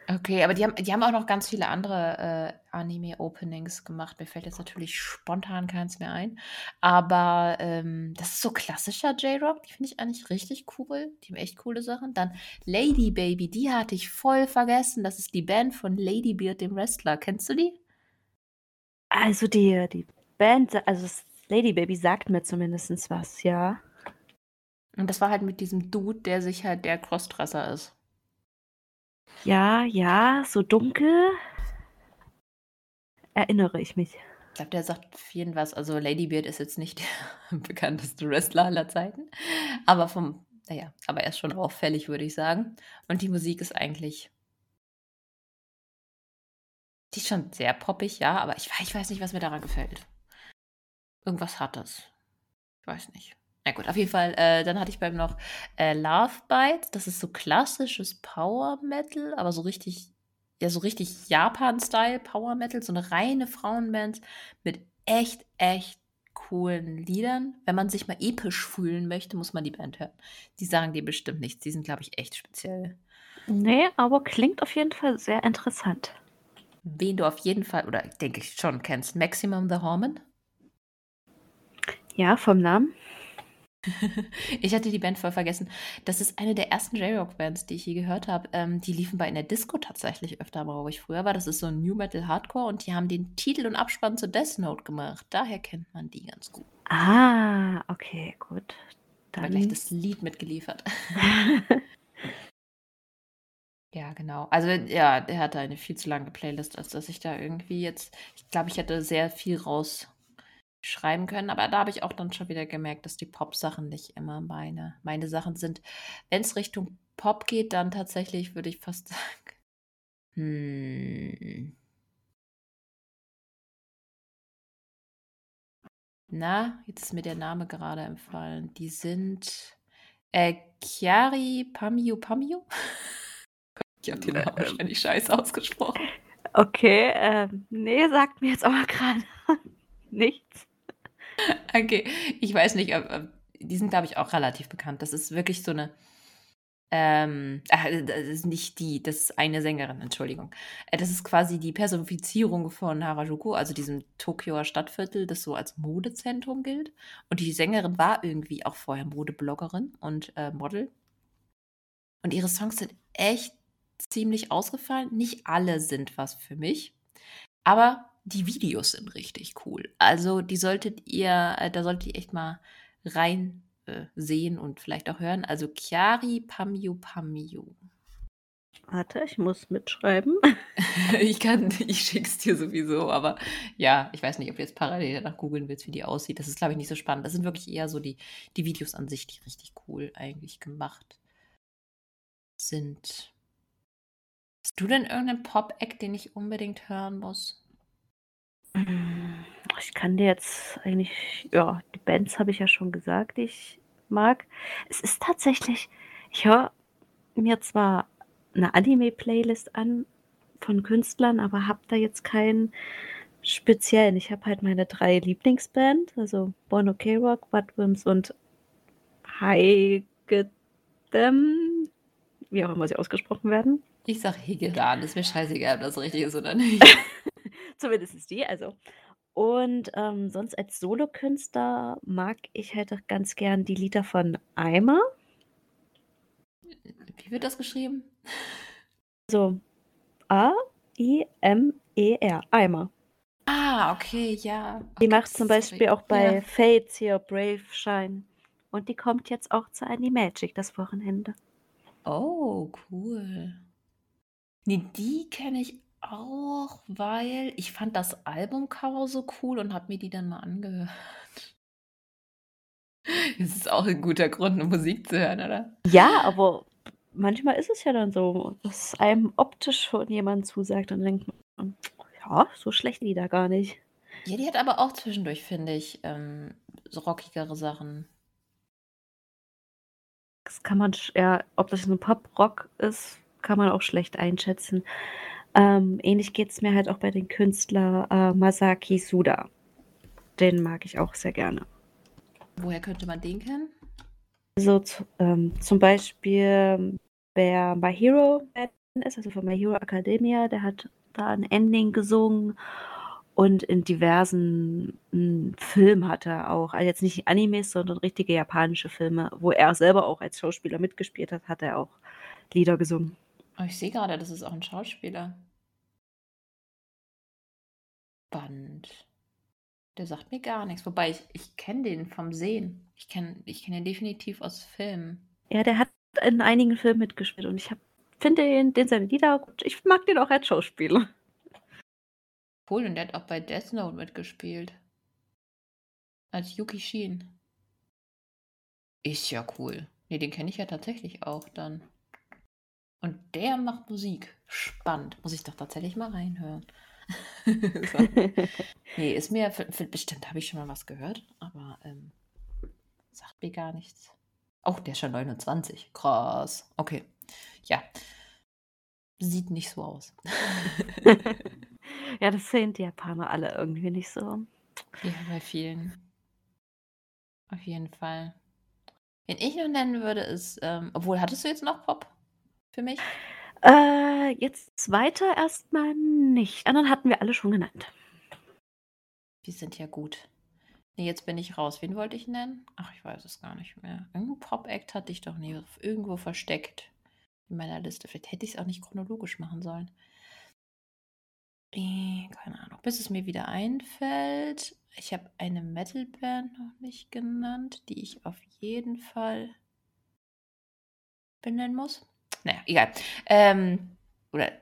Okay, aber die haben, die haben auch noch ganz viele andere äh, Anime-Openings gemacht. Mir fällt jetzt natürlich spontan keins mehr ein. Aber ähm, das ist so klassischer J-Rock. Die finde ich eigentlich richtig cool. Die haben echt coole Sachen. Dann Lady Baby, die hatte ich voll vergessen. Das ist die Band von Lady Beard, dem Wrestler. Kennst du die? Also die, die Band, also Lady Baby sagt mir zumindest was, ja. Und das war halt mit diesem Dude, der sich halt der Crossdresser ist. Ja, ja, so dunkel erinnere ich mich. Ich glaube, der sagt vielen was. Also Ladybeard ist jetzt nicht der bekannteste Wrestler aller Zeiten, aber vom, naja, aber er ist schon auffällig, würde ich sagen. Und die Musik ist eigentlich, die ist schon sehr poppig, ja, aber ich, ich weiß nicht, was mir daran gefällt. Irgendwas hat das. Ich weiß nicht. Na gut, auf jeden Fall, äh, dann hatte ich beim noch äh, Love Bites. Das ist so klassisches Power Metal, aber so richtig, ja, so richtig Japan-Style Power Metal, so eine reine Frauenband mit echt, echt coolen Liedern. Wenn man sich mal episch fühlen möchte, muss man die Band hören. Die sagen dir bestimmt nichts. Die sind, glaube ich, echt speziell. Nee, aber klingt auf jeden Fall sehr interessant. Wen du auf jeden Fall, oder denke ich schon kennst, Maximum the Hormone? Ja, vom Namen. Ich hatte die Band voll vergessen. Das ist eine der ersten J-Rock-Bands, die ich je gehört habe. Ähm, die liefen bei in der Disco tatsächlich öfter, aber wo ich früher war. Das ist so ein New Metal Hardcore und die haben den Titel und Abspann zu Death Note gemacht. Daher kennt man die ganz gut. Ah, okay, gut. Dann gleich das Lied mitgeliefert. ja, genau. Also ja, der hatte eine viel zu lange Playlist, als dass ich da irgendwie jetzt, ich glaube, ich hätte sehr viel raus schreiben können. Aber da habe ich auch dann schon wieder gemerkt, dass die Pop-Sachen nicht immer meine, meine Sachen sind. Wenn es Richtung Pop geht, dann tatsächlich würde ich fast sagen. Hm. Na, jetzt ist mir der Name gerade empfallen. Die sind äh, Chiari Pamiu Pamiu. ich habe den Namen wahrscheinlich scheiße ausgesprochen. Okay, ähm, nee, sagt mir jetzt aber gerade nichts. Okay, ich weiß nicht, die sind, glaube ich, auch relativ bekannt. Das ist wirklich so eine, ähm, ach, das ist nicht die, das ist eine Sängerin, Entschuldigung. Äh, das ist quasi die Personifizierung von Harajuku, also diesem Tokioer Stadtviertel, das so als Modezentrum gilt. Und die Sängerin war irgendwie auch vorher Modebloggerin und äh, Model. Und ihre Songs sind echt ziemlich ausgefallen. Nicht alle sind was für mich, aber die Videos sind richtig cool. Also die solltet ihr, äh, da solltet ihr echt mal rein äh, sehen und vielleicht auch hören. Also Chiari Pamiu Pamiu. Warte, ich muss mitschreiben. ich kann, ich schick's dir sowieso, aber ja, ich weiß nicht, ob du jetzt parallel danach googeln willst, wie die aussieht. Das ist, glaube ich, nicht so spannend. Das sind wirklich eher so die, die Videos an sich, die richtig cool eigentlich gemacht sind. Hast du denn irgendeinen Pop-Act, den ich unbedingt hören muss? Ich kann dir jetzt eigentlich ja, die Bands habe ich ja schon gesagt, die ich mag. Es ist tatsächlich ich höre mir zwar eine Anime-Playlist an von Künstlern, aber habe da jetzt keinen speziellen. Ich habe halt meine drei Lieblingsbands, also Bono K-Rock, Budwims und Heigedem, wie auch immer sie ausgesprochen werden. Ich sag Hegedan, ist mir scheißegal, ob das richtig ist oder nicht. Zumindest die, also. Und ähm, sonst als Solokünstler mag ich halt auch ganz gern die Lieder von Eimer. Wie wird das geschrieben? So A-I-M-E-R, Eimer. Ah, okay, ja. Die macht zum Beispiel auch bei ja. Fates hier Brave Shine. Und die kommt jetzt auch zu Animagic das Wochenende. Oh, cool. Nee, die kenne ich auch, weil ich fand das Albumcover so cool und habe mir die dann mal angehört. Das ist auch ein guter Grund, um Musik zu hören, oder? Ja, aber manchmal ist es ja dann so, dass einem optisch schon jemand zusagt und denkt man, ja, so schlecht die da gar nicht. Ja, die hat aber auch zwischendurch, finde ich, ähm, so rockigere Sachen. Das kann man, ja, ob das ein Pop-Rock ist, kann man auch schlecht einschätzen. Ähm, ähnlich geht es mir halt auch bei den Künstler äh, Masaki Suda. Den mag ich auch sehr gerne. Woher könnte man den kennen? So ähm, zum Beispiel, wer My Hero ist, also von My Hero Academia, der hat da ein Ending gesungen und in diversen hm, Filmen hat er auch, also jetzt nicht Animes, sondern richtige japanische Filme, wo er selber auch als Schauspieler mitgespielt hat, hat er auch Lieder gesungen. Oh, ich sehe gerade, das ist auch ein Schauspieler. Band. Der sagt mir gar nichts. Wobei ich, ich kenne den vom Sehen. Ich kenne ich kenn den definitiv aus Filmen. Ja, der hat in einigen Filmen mitgespielt und ich finde den, den seine Lieder gut. Ich mag den auch als Schauspieler. Cool, und der hat auch bei Death Note mitgespielt. Als Yuki Shin. Ist ja cool. Nee, den kenne ich ja tatsächlich auch dann. Und der macht Musik. Spannend. Muss ich doch tatsächlich mal reinhören. so. Nee, ist mir, für, für, bestimmt habe ich schon mal was gehört, aber ähm, sagt mir gar nichts. Oh, der ist schon 29. Krass. Okay. Ja. Sieht nicht so aus. ja, das sehen die Japaner alle irgendwie nicht so. Ja, bei vielen. Auf jeden Fall. Wen ich noch nennen würde, ist, ähm, obwohl, hattest du jetzt noch Pop? Für mich? Äh, jetzt weiter erstmal nicht. Anderen hatten wir alle schon genannt. Die sind ja gut. Nee, jetzt bin ich raus. Wen wollte ich nennen? Ach, ich weiß es gar nicht mehr. Irgendein Pop-Act hatte ich doch nie irgendwo versteckt in meiner Liste. Vielleicht hätte ich es auch nicht chronologisch machen sollen. Äh, keine Ahnung. Bis es mir wieder einfällt. Ich habe eine Metal-Band noch nicht genannt, die ich auf jeden Fall benennen muss. Naja, egal. Ähm, oder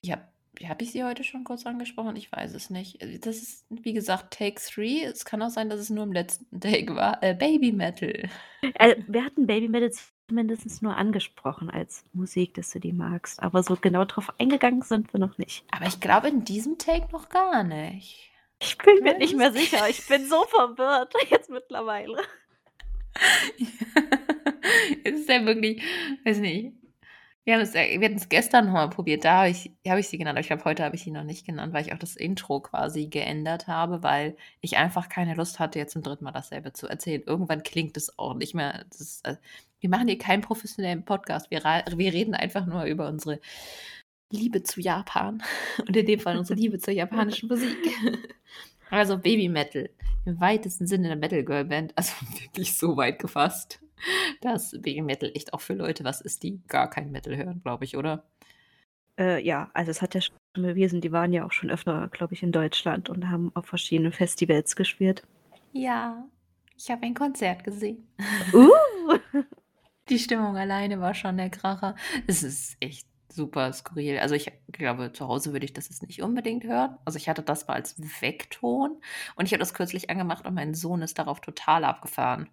ich habe habe ich sie heute schon kurz angesprochen? Ich weiß es nicht. Das ist, wie gesagt, Take 3. Es kann auch sein, dass es nur im letzten Take war. Äh, Baby Metal. Äh, wir hatten Baby Metal zumindest nur angesprochen als Musik, dass du die magst. Aber so genau drauf eingegangen sind wir noch nicht. Aber ich glaube in diesem Take noch gar nicht. Ich bin mir nicht mehr sicher. Ich bin so verwirrt jetzt mittlerweile. ist ja wirklich, weiß nicht. Wir haben es, wir hatten es gestern mal probiert, da habe ich, hab ich sie genannt, aber ich glaube, heute habe ich sie noch nicht genannt, weil ich auch das Intro quasi geändert habe, weil ich einfach keine Lust hatte, jetzt zum dritten Mal dasselbe zu erzählen. Irgendwann klingt es auch nicht mehr. Ist, äh, wir machen hier keinen professionellen Podcast. Wir, wir reden einfach nur über unsere Liebe zu Japan und in dem Fall unsere Liebe zur japanischen Musik. Also Baby Metal, im weitesten Sinne der Metal Girl Band, also wirklich so weit gefasst, dass Baby Metal echt auch für Leute was ist, die gar kein Metal hören, glaube ich, oder? Äh, ja, also es hat ja schon bewiesen, die waren ja auch schon öfter, glaube ich, in Deutschland und haben auf verschiedenen Festivals gespielt. Ja, ich habe ein Konzert gesehen. Uh! Die Stimmung alleine war schon der Kracher. Es ist echt super skurril. Also ich glaube, zu Hause würde ich das jetzt nicht unbedingt hören. Also ich hatte das mal als Vekton und ich habe das kürzlich angemacht und mein Sohn ist darauf total abgefahren.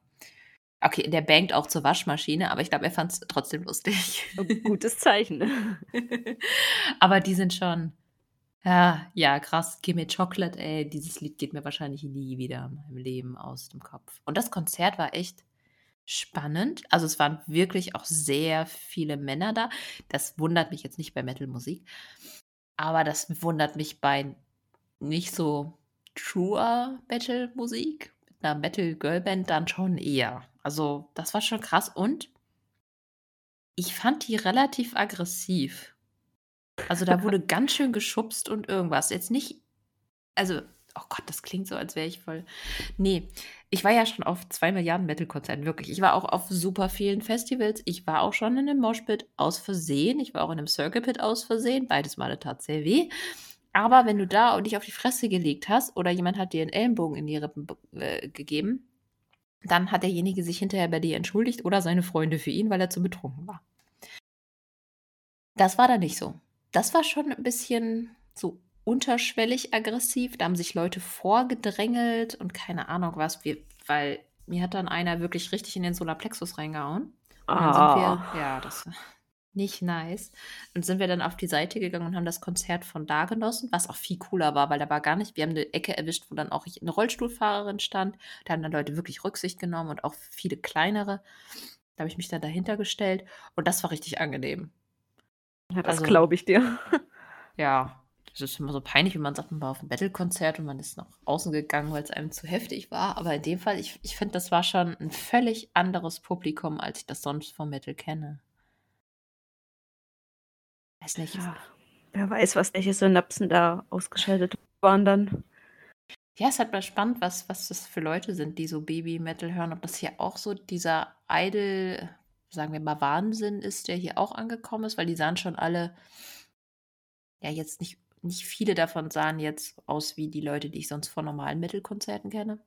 Okay, der bangt auch zur Waschmaschine, aber ich glaube, er fand es trotzdem lustig. Gutes Zeichen. aber die sind schon, ja, ja, krass. Gimme Chocolate, ey, dieses Lied geht mir wahrscheinlich nie wieder in meinem Leben aus dem Kopf. Und das Konzert war echt spannend. Also es waren wirklich auch sehr viele Männer da. Das wundert mich jetzt nicht bei Metal-Musik, aber das wundert mich bei nicht so truer Metal-Musik. Mit einer Metal-Girl-Band dann schon eher. Also das war schon krass und ich fand die relativ aggressiv. Also da wurde ganz schön geschubst und irgendwas. Jetzt nicht, also Oh Gott, das klingt so, als wäre ich voll. Nee, ich war ja schon auf zwei Milliarden Metal-Konzerten, wirklich. Ich war auch auf super vielen Festivals. Ich war auch schon in einem Moshpit aus Versehen. Ich war auch in einem Circle Pit aus Versehen. Beides Male tat sehr weh. Aber wenn du da und dich auf die Fresse gelegt hast oder jemand hat dir einen Ellenbogen in die Rippen äh, gegeben, dann hat derjenige sich hinterher bei dir entschuldigt oder seine Freunde für ihn, weil er zu betrunken war. Das war da nicht so. Das war schon ein bisschen so unterschwellig aggressiv. Da haben sich Leute vorgedrängelt und keine Ahnung was, wir, weil mir hat dann einer wirklich richtig in den Solarplexus reingehauen. Und dann sind wir, ah. ja, das nicht nice. Und sind wir dann auf die Seite gegangen und haben das Konzert von da genossen, was auch viel cooler war, weil da war gar nicht, wir haben eine Ecke erwischt, wo dann auch eine Rollstuhlfahrerin stand. Da haben dann Leute wirklich Rücksicht genommen und auch viele kleinere. Da habe ich mich dann dahinter gestellt und das war richtig angenehm. Ja, das also, glaube ich dir. Ja, es ist immer so peinlich, wenn man sagt, man war auf einem Battle-Konzert und man ist nach außen gegangen, weil es einem zu heftig war. Aber in dem Fall, ich, ich finde, das war schon ein völlig anderes Publikum, als ich das sonst vom Metal kenne. Weiß nicht. Ja, wer weiß, was welche Synapsen da ausgeschaltet waren dann. Ja, es ist halt mal spannend, was, was das für Leute sind, die so Baby-Metal hören. Ob das hier auch so dieser Idol, sagen wir mal, Wahnsinn ist, der hier auch angekommen ist, weil die sahen schon alle ja jetzt nicht nicht viele davon sahen jetzt aus wie die Leute, die ich sonst von normalen Mittelkonzerten kenne.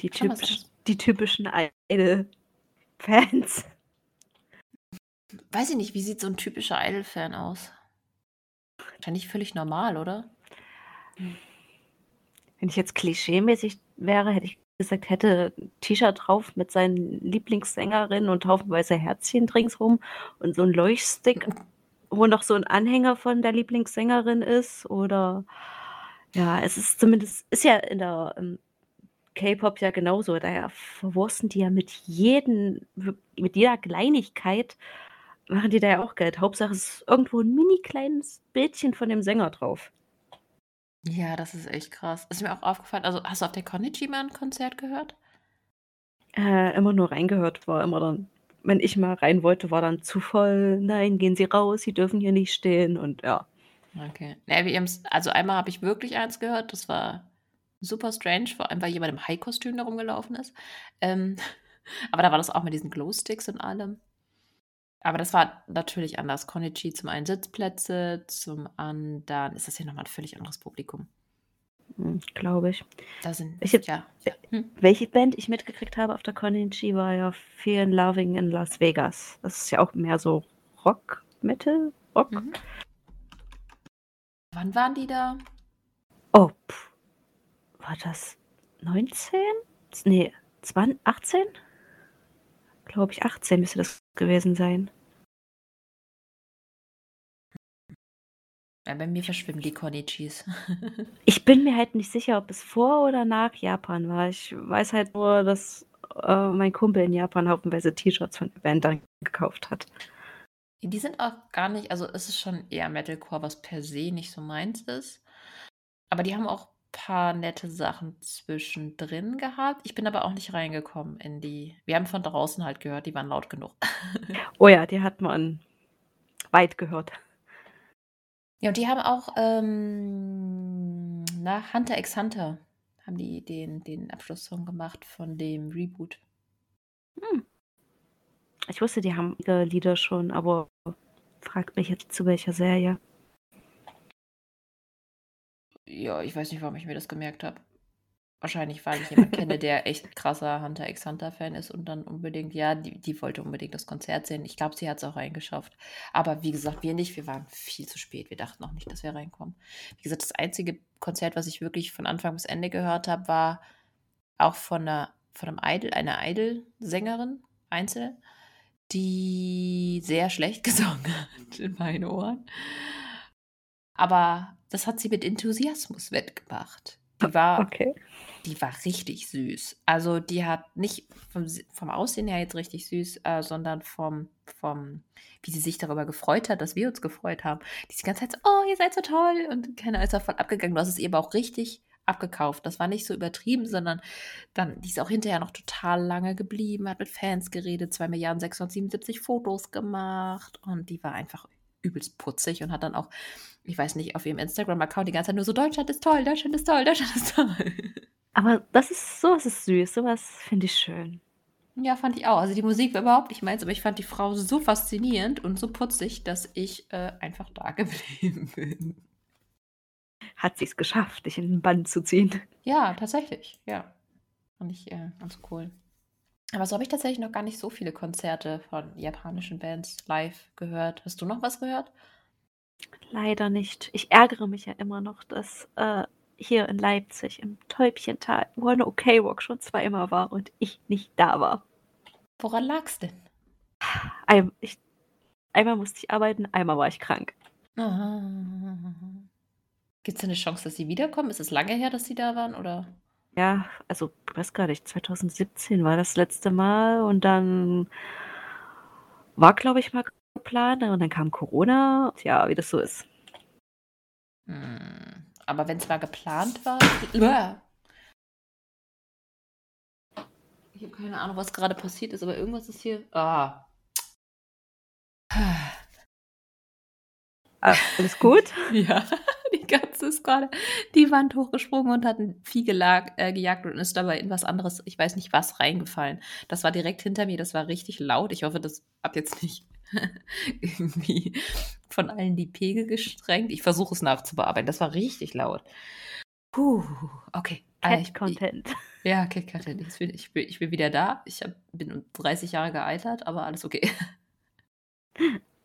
Die, typisch, die typischen Idol-Fans. Weiß ich nicht, wie sieht so ein typischer Idol-Fan aus? Wahrscheinlich völlig normal, oder? Wenn ich jetzt klischeemäßig wäre, hätte ich gesagt, hätte T-Shirt drauf mit seinen Lieblingssängerinnen und haufenweise Herzchen ringsrum und so ein Leuchtstick wo noch so ein Anhänger von der Lieblingssängerin ist oder ja, es ist zumindest ist ja in der, ähm, K-Pop ja genauso. Daher verwursten die ja mit jeden mit jeder Kleinigkeit machen die da ja auch Geld. Hauptsache es ist irgendwo ein mini kleines Bildchen von dem Sänger drauf. Ja, das ist echt krass. Ist mir auch aufgefallen also, hast du auf der Konichiman-Konzert gehört? Äh, immer nur reingehört, war immer dann wenn ich mal rein wollte, war dann zu voll. Nein, gehen Sie raus, Sie dürfen hier nicht stehen und ja. Okay. Ja, wir also einmal habe ich wirklich eins gehört, das war Super strange, vor allem, weil jemand im Hai-Kostüm da rumgelaufen ist. Ähm, aber da war das auch mit diesen Glowsticks und allem. Aber das war natürlich anders. Konichi zum einen Sitzplätze, zum anderen ist das hier nochmal ein völlig anderes Publikum. Hm, Glaube ich. Da sind, Ich hab- ja. Hm. Welche Band ich mitgekriegt habe auf der Konichi war ja Fear and Loving in Las Vegas. Das ist ja auch mehr so Rock, Metal, Rock. Mhm. Wann waren die da? Oh, pff. war das 19? Nee, 20, 18? Glaube ich, 18 müsste das gewesen sein. Ja, bei mir verschwimmen die Konichis. Ich bin mir halt nicht sicher, ob es vor oder nach Japan war. Ich weiß halt nur, dass äh, mein Kumpel in Japan haufenweise T-Shirts von der Band dann gekauft hat. Die sind auch gar nicht, also es ist schon eher Metalcore, was per se nicht so meins ist. Aber die haben auch paar nette Sachen zwischendrin gehabt. Ich bin aber auch nicht reingekommen in die. Wir haben von draußen halt gehört, die waren laut genug. Oh ja, die hat man weit gehört. Ja, und die haben auch, ähm, na, Hunter x Hunter haben die den, den Abschlusssong gemacht von dem Reboot. Ich wusste, die haben ihre Lieder schon, aber fragt mich jetzt zu welcher Serie. Ja, ich weiß nicht, warum ich mir das gemerkt habe. Wahrscheinlich, weil ich jemanden kenne, der echt krasser Hunter x Hunter-Fan ist und dann unbedingt, ja, die, die wollte unbedingt das Konzert sehen. Ich glaube, sie hat es auch reingeschafft. Aber wie gesagt, wir nicht, wir waren viel zu spät. Wir dachten auch nicht, dass wir reinkommen. Wie gesagt, das einzige Konzert, was ich wirklich von Anfang bis Ende gehört habe, war auch von einer, von einem Idol, einer Idol-Sängerin, Einzel, die sehr schlecht gesungen hat in meinen Ohren. Aber das hat sie mit Enthusiasmus wettgemacht. Die war, Okay. die war richtig süß. Also die hat nicht vom, vom Aussehen her jetzt richtig süß, äh, sondern vom, vom, wie sie sich darüber gefreut hat, dass wir uns gefreut haben. Die ist die ganze Zeit so, oh, ihr seid so toll. Und keiner ist da voll abgegangen. Du hast es ihr aber auch richtig abgekauft. Das war nicht so übertrieben, sondern dann, die ist auch hinterher noch total lange geblieben, hat mit Fans geredet, 2 Milliarden 677 Fotos gemacht und die war einfach übelst putzig und hat dann auch, ich weiß nicht, auf ihrem Instagram-Account die ganze Zeit nur so, Deutschland ist toll, Deutschland ist toll, Deutschland ist toll. Aber das ist, sowas ist süß, sowas finde ich schön. Ja, fand ich auch. Also die Musik war überhaupt nicht meins, aber ich fand die Frau so faszinierend und so putzig, dass ich äh, einfach da geblieben bin. Hat sie es geschafft, dich in den Bann zu ziehen. Ja, tatsächlich, ja. Fand ich äh, ganz cool. Aber so habe ich tatsächlich noch gar nicht so viele Konzerte von japanischen Bands live gehört. Hast du noch was gehört? Leider nicht. Ich ärgere mich ja immer noch, dass äh, hier in Leipzig im Täubchental One OK Rock schon zweimal war und ich nicht da war. Woran lag's denn? Ein, ich, einmal musste ich arbeiten, einmal war ich krank. Gibt es eine Chance, dass sie wiederkommen? Ist es lange her, dass sie da waren? Oder? Ja, also, ich weiß gar nicht, 2017 war das letzte Mal und dann war, glaube ich, mal geplant und dann kam Corona. Ja, wie das so ist. Hm. Aber wenn es mal geplant war. Uah. Ich habe keine Ahnung, was gerade passiert ist, aber irgendwas ist hier. Ah. Ah, alles gut? Ja, die Katze ist gerade die Wand hochgesprungen und hat ein Vieh gelag, äh, gejagt und ist dabei in was anderes, ich weiß nicht was, reingefallen. Das war direkt hinter mir, das war richtig laut. Ich hoffe, das hat jetzt nicht irgendwie von allen die Pegel gestrengt. Ich versuche es nachzubearbeiten. Das war richtig laut. Puh, okay. Äh, ich- Cat Content. ja, okay, Katrin, ich bin, ich, ich bin wieder da. Ich hab, bin um 30 Jahre gealtert, aber alles okay.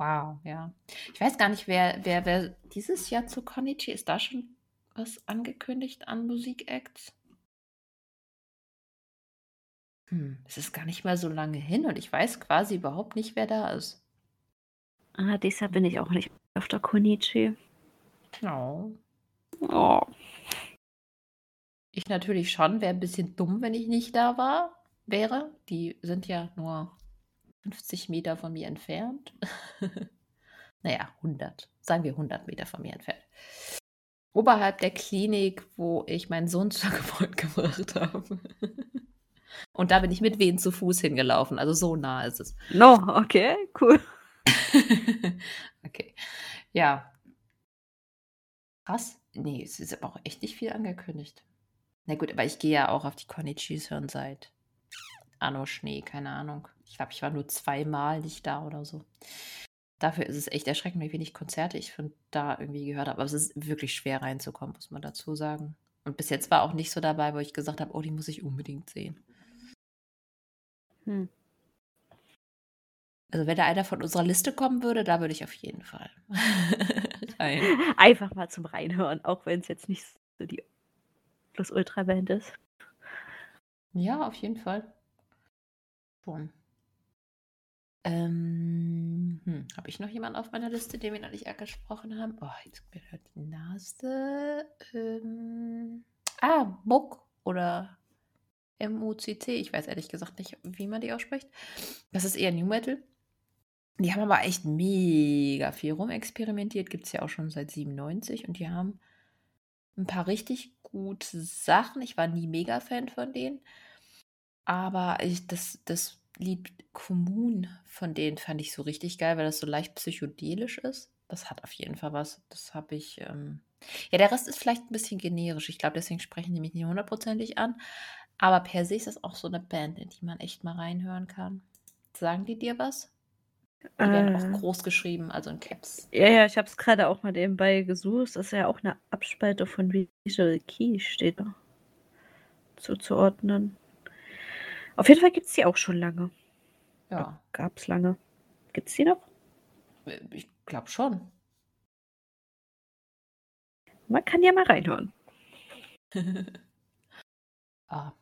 Wow, ja. Ich weiß gar nicht, wer, wer, wer dieses Jahr zu Konichi, ist da schon was angekündigt an Musikacts? Hm, es ist gar nicht mal so lange hin und ich weiß quasi überhaupt nicht, wer da ist. Ah, deshalb bin ich auch nicht auf der Konichi. Oh. Oh. Ich natürlich schon, wäre ein bisschen dumm, wenn ich nicht da war, wäre. Die sind ja nur 50 Meter von mir entfernt. naja, 100. Sagen wir 100 Meter von mir entfernt. Oberhalb der Klinik, wo ich meinen Sohn zur Geburt gebracht habe. Und da bin ich mit Wehen zu Fuß hingelaufen. Also so nah ist es. No, okay, cool. okay. Ja. Krass. Nee, es ist aber auch echt nicht viel angekündigt. Na gut, aber ich gehe ja auch auf die Konichis hören seit Anno Schnee, keine Ahnung. Ich glaube, ich war nur zweimal nicht da oder so. Dafür ist es echt erschreckend, wie wenig Konzerte ich von da irgendwie gehört habe. Aber es ist wirklich schwer reinzukommen, muss man dazu sagen. Und bis jetzt war auch nicht so dabei, wo ich gesagt habe, oh, die muss ich unbedingt sehen. Hm. Also wenn da einer von unserer Liste kommen würde, da würde ich auf jeden Fall rein. Einfach mal zum Reinhören, auch wenn es jetzt nicht so die Plus Ultra Band ist. Ja, auf jeden Fall. Schon. Ähm, hm, Habe ich noch jemanden auf meiner Liste, den wir noch nicht angesprochen haben? Oh, jetzt gehört die Nase. Ähm, ah, Muck oder M-U-C-C. Ich weiß ehrlich gesagt nicht, wie man die ausspricht. Das ist eher New Metal. Die haben aber echt mega viel rumexperimentiert. Gibt es ja auch schon seit 97 und die haben ein paar richtig gute Sachen. Ich war nie mega Fan von denen. Aber ich, das, das Lied Kommun von denen fand ich so richtig geil, weil das so leicht psychedelisch ist. Das hat auf jeden Fall was. Das habe ich. Ähm ja, der Rest ist vielleicht ein bisschen generisch. Ich glaube, deswegen sprechen die mich nicht hundertprozentig an. Aber per se ist das auch so eine Band, in die man echt mal reinhören kann. Sagen die dir was? Die äh, werden auch groß geschrieben, also in Caps. Ja, ja, ich habe es gerade auch mal nebenbei gesucht. Das ist ja auch eine Abspalte von Visual Key, steht da. Zuzuordnen. Auf jeden Fall gibt es die auch schon lange. Ja. Gab es lange. Gibt es die noch? Äh, ich glaube schon. Man kann ja mal reinhören. ah.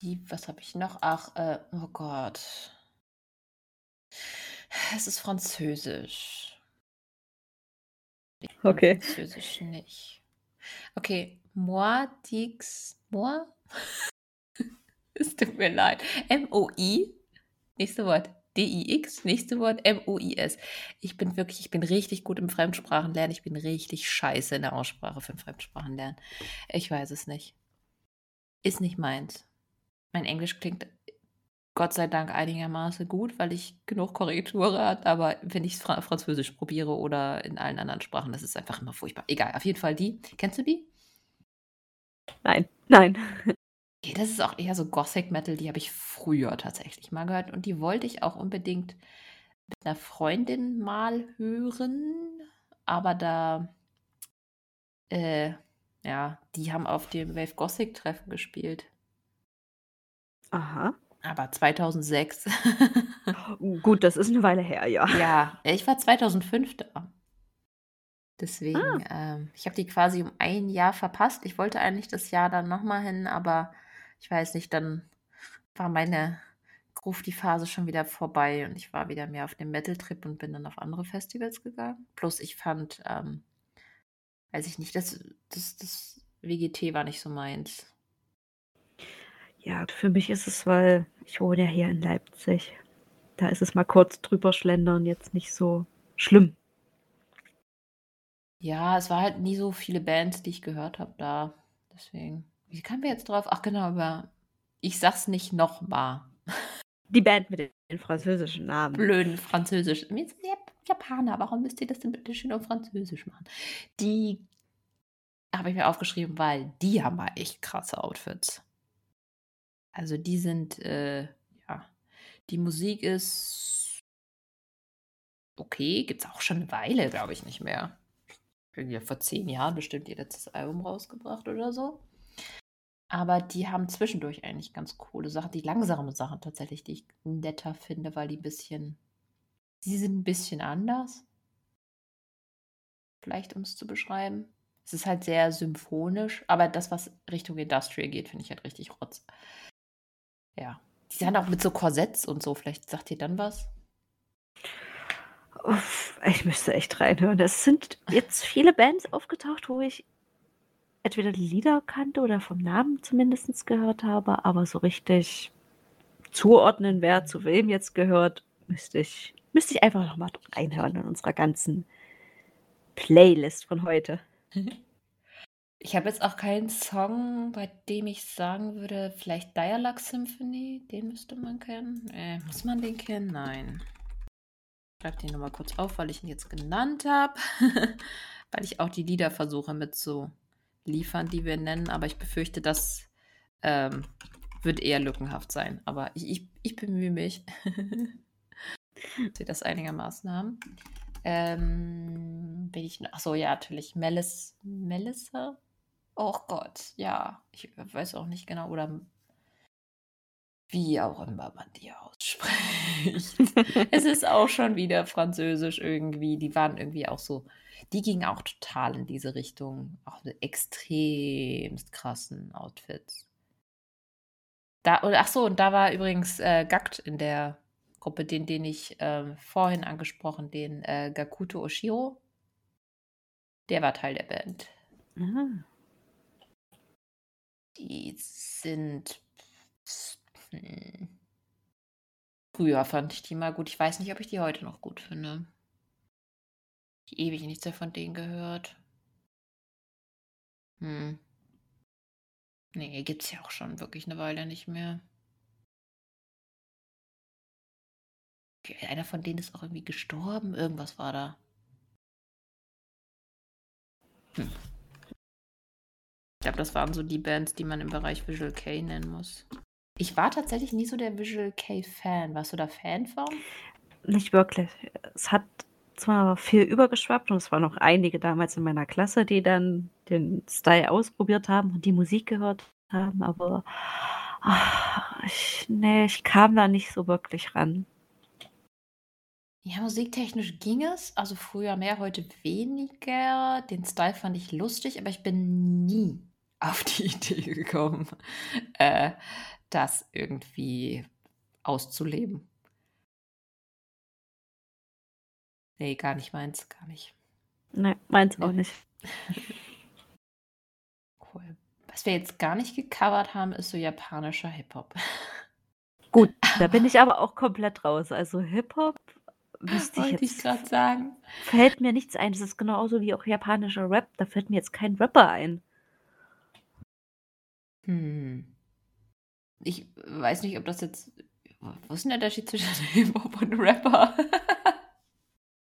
Die, was habe ich noch? Ach, äh, oh Gott. Es ist Französisch. Okay. Französisch nicht. Okay, moi dix moi. es tut mir leid. M-O-I. Nächste Wort. D-I-X. Nächste Wort. M-O-I-S. Ich bin wirklich, ich bin richtig gut im Fremdsprachenlernen. Ich bin richtig scheiße in der Aussprache für Fremdsprachenlernen. Ich weiß es nicht. Ist nicht meins. Mein Englisch klingt Gott sei Dank einigermaßen gut, weil ich genug Korrektur habe. Aber wenn ich Fra Französisch probiere oder in allen anderen Sprachen, das ist einfach immer furchtbar. Egal, auf jeden Fall die. Kennst du die? Nein, nein. Okay, das ist auch eher so Gothic Metal, die habe ich früher tatsächlich mal gehört. Und die wollte ich auch unbedingt mit einer Freundin mal hören. Aber da, äh, ja, die haben auf dem Wave Gothic Treffen gespielt. Aha. Aber 2006. Gut, das ist eine Weile her, ja. Ja, ich war 2005 da. Deswegen, ah. ähm, ich habe die quasi um ein Jahr verpasst. Ich wollte eigentlich das Jahr dann nochmal hin, aber ich weiß nicht, dann war meine Groove-die-Phase schon wieder vorbei und ich war wieder mehr auf dem Metal-Trip und bin dann auf andere Festivals gegangen. Plus ich fand, ähm, weiß ich nicht, das, das, das WGT war nicht so meins. Ja, für mich ist es, weil ich wohne ja hier in Leipzig. Da ist es mal kurz drüber schlendern jetzt nicht so schlimm. Ja, es war halt nie so viele Bands, die ich gehört habe da. Deswegen. Wie kamen wir jetzt drauf? Ach genau, über Ich sag's nicht nochmal. Die Band mit den französischen Namen. Blöden Französisch. Mir sind Japaner, warum müsst ihr das denn bitte schön auf Französisch machen? Die habe ich mir aufgeschrieben, weil die haben mal echt krasse Outfits. Also die sind, äh, ja, die Musik ist okay, gibt es auch schon eine Weile, glaube ich, nicht mehr. Irgendwie vor zehn Jahren bestimmt ihr letztes Album rausgebracht oder so. Aber die haben zwischendurch eigentlich ganz coole Sachen, die langsame Sachen tatsächlich, die ich netter finde, weil die ein bisschen, sie sind ein bisschen anders. Vielleicht, um es zu beschreiben. Es ist halt sehr symphonisch, aber das, was Richtung Industrial geht, finde ich halt richtig rotz. Ja. Die sind auch mit so Korsetts und so. Vielleicht sagt ihr dann was? Uff, ich müsste echt reinhören. Es sind jetzt viele Bands aufgetaucht, wo ich entweder die Lieder kannte oder vom Namen zumindest gehört habe, aber so richtig zuordnen, wer zu wem jetzt gehört, müsste ich, müsste ich einfach nochmal reinhören in unserer ganzen Playlist von heute. Ich habe jetzt auch keinen Song, bei dem ich sagen würde, vielleicht Dialog Symphony, den müsste man kennen. Äh, muss man den kennen? Nein. Ich schreibe den nochmal kurz auf, weil ich ihn jetzt genannt habe. weil ich auch die Lieder versuche mit so liefern, die wir nennen, aber ich befürchte, das ähm, wird eher lückenhaft sein. Aber ich, ich, ich bemühe mich, dass wir das einigermaßen haben. Ähm, bin ich. Achso, ja, natürlich. Melis, Melissa? Oh Gott, ja. Ich weiß auch nicht genau. Oder wie auch immer man die ausspricht. es ist auch schon wieder französisch irgendwie. Die waren irgendwie auch so, die gingen auch total in diese Richtung. Auch mit extremst krassen Outfits. Da, oder, ach so, und da war übrigens äh, Gakt in der Gruppe, den, den ich äh, vorhin angesprochen, den äh, Gakuto Oshiro. Der war Teil der Band. Ah. Die sind hm. Früher fand ich die mal gut. Ich weiß nicht, ob ich die heute noch gut finde. Ewig nichts mehr von denen gehört. Hm. Nee, gibt's ja auch schon wirklich eine Weile nicht mehr. Einer von denen ist auch irgendwie gestorben. Irgendwas war da. Hm. Ich glaube, das waren so die Bands, die man im Bereich Visual K nennen muss. Ich war tatsächlich nie so der Visual K-Fan. Warst du da Fan von? Nicht wirklich. Es hat zwar viel übergeschwappt und es waren noch einige damals in meiner Klasse, die dann den Style ausprobiert haben und die Musik gehört haben, aber ach, ich, nee, ich kam da nicht so wirklich ran. Ja, musiktechnisch ging es. Also früher mehr, heute weniger. Den Style fand ich lustig, aber ich bin nie auf die Idee gekommen, äh, das irgendwie auszuleben. Nee, gar nicht meins, gar nicht. Nee, meins auch nicht. Cool. Was wir jetzt gar nicht gecovert haben, ist so japanischer Hip-Hop. Gut, da bin ich aber auch komplett raus. Also Hip-Hop wüsste ich Wollte ich gerade sagen. Fällt mir nichts ein. Das ist genauso wie auch japanischer Rap. Da fällt mir jetzt kein Rapper ein. Hm. Ich weiß nicht, ob das jetzt. Was ist denn der Unterschied zwischen Hip-Hop und Rapper?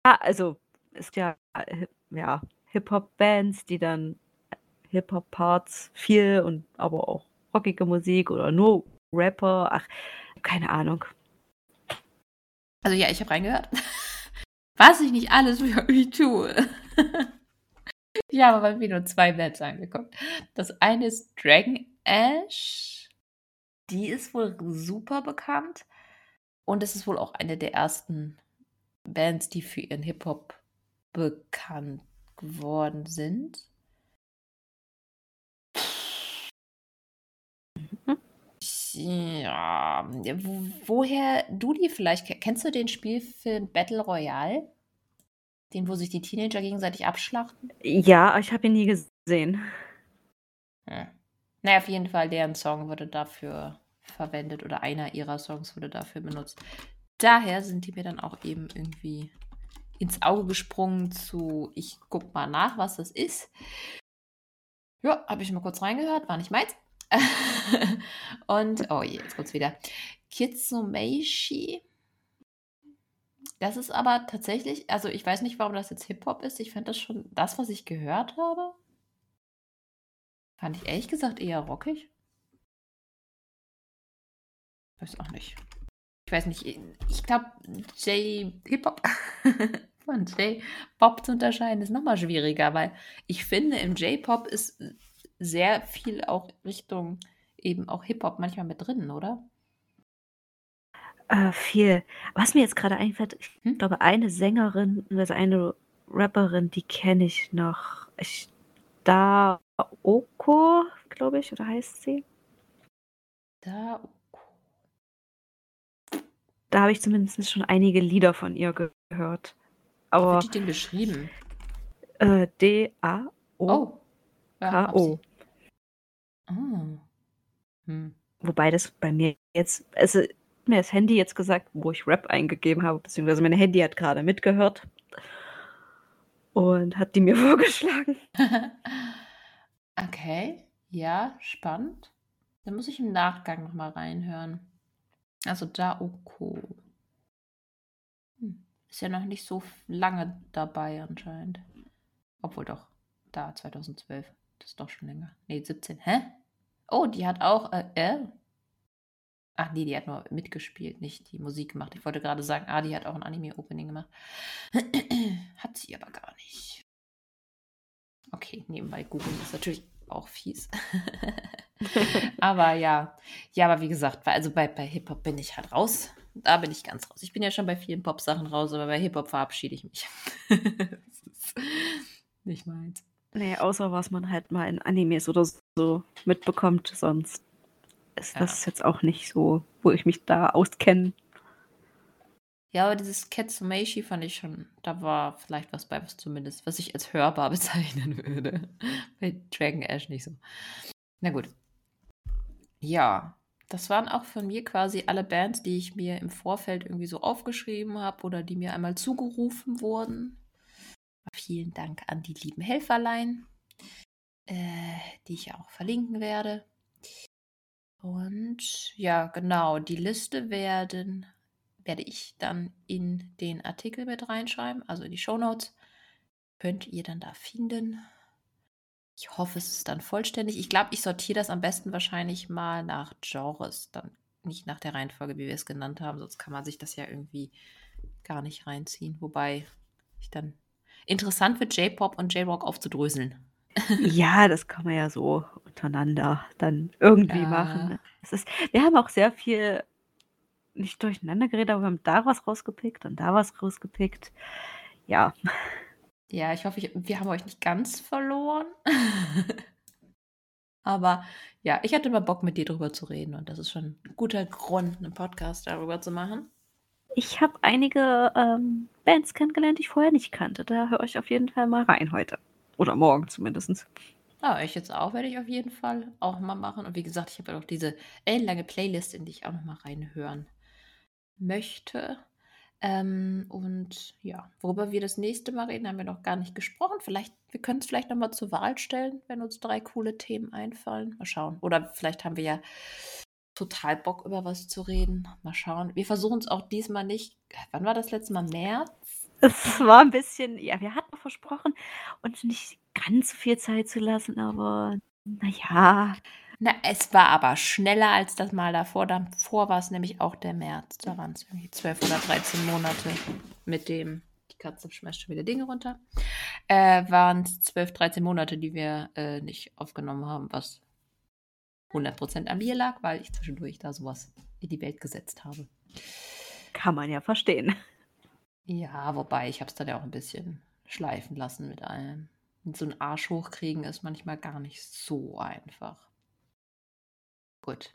Ah, also gibt ja, äh, ja Hip-Hop-Bands, die dann Hip-Hop-Parts viel und aber auch rockige Musik oder nur Rapper. Ach, keine Ahnung. Also ja, ich habe reingehört. Was ich nicht alles für euch tue. ich habe mal wieder nur zwei Bands angeguckt. Das eine ist Dragon Ash. Die ist wohl super bekannt. Und es ist wohl auch eine der ersten Bands, die für ihren Hip-Hop bekannt geworden sind. Mhm. Ja, wo, woher du die vielleicht ke- kennst du den Spielfilm Battle Royale? Den, wo sich die Teenager gegenseitig abschlachten? Ja, ich habe ihn nie gesehen. Hm. Naja, auf jeden Fall, deren Song wurde dafür verwendet oder einer ihrer Songs wurde dafür benutzt. Daher sind die mir dann auch eben irgendwie ins Auge gesprungen zu, ich guck mal nach, was das ist. Ja, habe ich mal kurz reingehört, war nicht meins. Und, oh je, jetzt kommt's wieder. Kitsumeishi. Das ist aber tatsächlich, also ich weiß nicht, warum das jetzt Hip-Hop ist. Ich fand das schon, das, was ich gehört habe, fand ich ehrlich gesagt eher rockig. Weiß auch nicht. Ich weiß nicht, ich glaube, J-Hip-Hop von J-Pop zu unterscheiden ist nochmal schwieriger, weil ich finde, im J-Pop ist sehr viel auch Richtung eben auch Hip-Hop manchmal mit drin, oder? Äh, viel. Was mir jetzt gerade einfällt, ich Hm? glaube, eine Sängerin, also eine Rapperin, die kenne ich noch. Ich, Daoko, glaube ich, oder heißt sie? Da, Da habe ich zumindest schon einige Lieder von ihr ge- gehört. wie Aber wird die denn geschrieben? äh. Oh. Ja, hab sie. Ah. Hm. Wobei das bei mir jetzt, also mir das Handy jetzt gesagt, wo ich Rap eingegeben habe, beziehungsweise mein Handy hat gerade mitgehört und hat die mir vorgeschlagen. okay, ja, spannend. Dann muss ich im Nachgang nochmal reinhören. Also Daoko. Hm. Ist ja noch nicht so lange dabei anscheinend. Obwohl doch, da 2012. das ist doch schon länger. Nee, 17. Hä? Oh, die hat auch, äh, äh? Ach nee, die hat nur mitgespielt, nicht die Musik gemacht. Ich wollte gerade sagen, ah, die hat auch ein Anime-Opening gemacht. hat sie aber gar nicht. Okay, nebenbei googeln ist natürlich auch fies. aber ja, ja, aber wie gesagt, also bei, bei Hip-Hop bin ich halt raus. Da bin ich ganz raus. Ich bin ja schon bei vielen Pop-Sachen raus, aber bei Hip-Hop verabschiede ich mich. nicht meins. Nee, außer was man halt mal in Animes oder so mitbekommt, sonst ist ja. das jetzt auch nicht so, wo ich mich da auskenne. Ja, aber dieses Katsumeshi fand ich schon, da war vielleicht was bei, was zumindest, was ich als hörbar bezeichnen würde. bei Dragon Ash nicht so. Na gut. Ja, das waren auch von mir quasi alle Bands, die ich mir im Vorfeld irgendwie so aufgeschrieben habe oder die mir einmal zugerufen wurden. Vielen Dank an die lieben Helferlein, äh, die ich auch verlinken werde. Und ja, genau, die Liste werden werde ich dann in den Artikel mit reinschreiben, also in die Shownotes. Könnt ihr dann da finden. Ich hoffe, es ist dann vollständig. Ich glaube, ich sortiere das am besten wahrscheinlich mal nach Genres, dann nicht nach der Reihenfolge, wie wir es genannt haben, sonst kann man sich das ja irgendwie gar nicht reinziehen. Wobei ich dann interessant wird, J-Pop und J-Rock aufzudröseln. Ja, das kann man ja so untereinander dann irgendwie ja. machen. Es ist, wir haben auch sehr viel nicht durcheinander geredet, aber wir haben da was rausgepickt und da was rausgepickt. Ja. Ja, ich hoffe, ich, wir haben euch nicht ganz verloren. aber ja, ich hatte mal Bock, mit dir drüber zu reden und das ist schon ein guter Grund, einen Podcast darüber zu machen. Ich habe einige ähm, Bands kennengelernt, die ich vorher nicht kannte. Da höre ich auf jeden Fall mal rein heute. Oder morgen zumindest. Ja, ich jetzt auch, werde ich auf jeden Fall auch mal machen. Und wie gesagt, ich habe ja auch diese ellenlange Playlist, in die ich auch noch mal reinhören möchte. Ähm, und ja, worüber wir das nächste Mal reden, haben wir noch gar nicht gesprochen. Vielleicht, wir können es vielleicht noch mal zur Wahl stellen, wenn uns drei coole Themen einfallen. Mal schauen. Oder vielleicht haben wir ja total Bock, über was zu reden. Mal schauen. Wir versuchen es auch diesmal nicht. Wann war das letzte Mal? März? Es war ein bisschen, ja, wir hatten versprochen, uns nicht ganz so viel Zeit zu lassen, aber naja. Na, es war aber schneller als das Mal davor. Davor war es nämlich auch der März. Da waren es irgendwie 12 oder 13 Monate mit dem, die Katze schmeißt schon wieder Dinge runter, äh, waren es 12, 13 Monate, die wir äh, nicht aufgenommen haben, was 100% an mir lag, weil ich zwischendurch da sowas in die Welt gesetzt habe. Kann man ja verstehen. Ja, wobei ich habe es dann ja auch ein bisschen schleifen lassen mit allem. so einen Arsch hochkriegen ist manchmal gar nicht so einfach. Gut.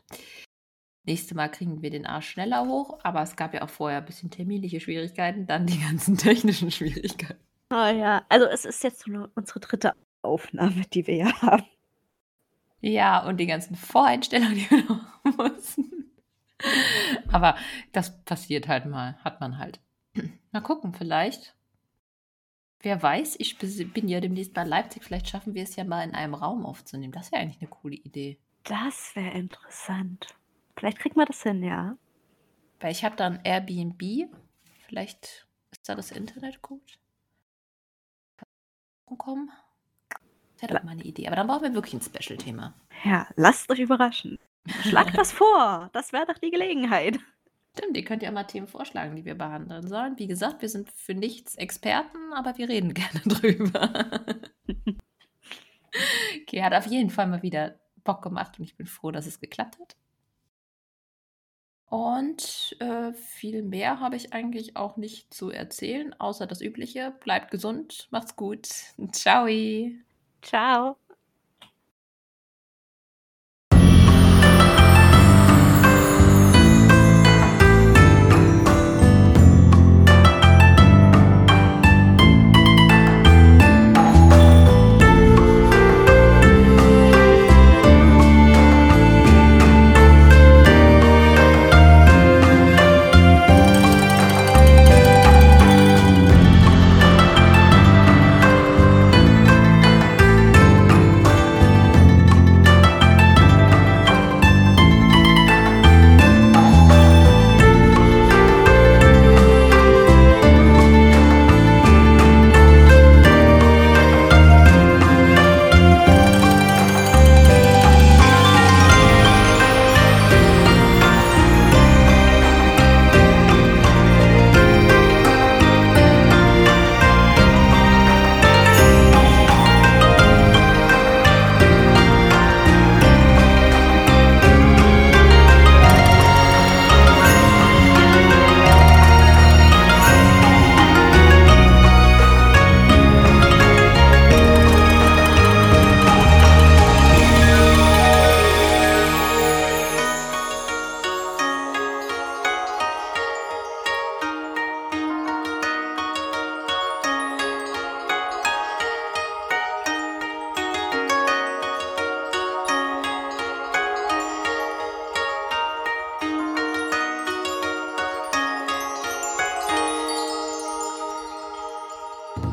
Nächstes Mal kriegen wir den Arsch schneller hoch, aber es gab ja auch vorher ein bisschen terminliche Schwierigkeiten, dann die ganzen technischen Schwierigkeiten. Oh ja, also es ist jetzt nur unsere dritte Aufnahme, die wir ja haben. Ja, und die ganzen Voreinstellungen, die wir noch mussten. Aber das passiert halt mal, hat man halt. Mal gucken, vielleicht. Wer weiß, ich bin ja demnächst bei Leipzig. Vielleicht schaffen wir es ja mal in einem Raum aufzunehmen. Das wäre eigentlich eine coole Idee. Das wäre interessant. Vielleicht kriegt man das hin, ja. Weil ich habe da ein Airbnb. Vielleicht ist da das Internet gut. Kommen. Das wäre doch mal eine Idee. Aber dann brauchen wir wirklich ein Special-Thema. Ja, lasst euch überraschen. Schlagt das vor. Das wäre doch die Gelegenheit. Stimmt, ihr könnt ja mal Themen vorschlagen, die wir behandeln sollen. Wie gesagt, wir sind für nichts Experten, aber wir reden gerne drüber. okay, hat auf jeden Fall mal wieder Bock gemacht und ich bin froh, dass es geklappt hat. Und äh, viel mehr habe ich eigentlich auch nicht zu erzählen, außer das Übliche. Bleibt gesund, macht's gut. Ciao. Ciao.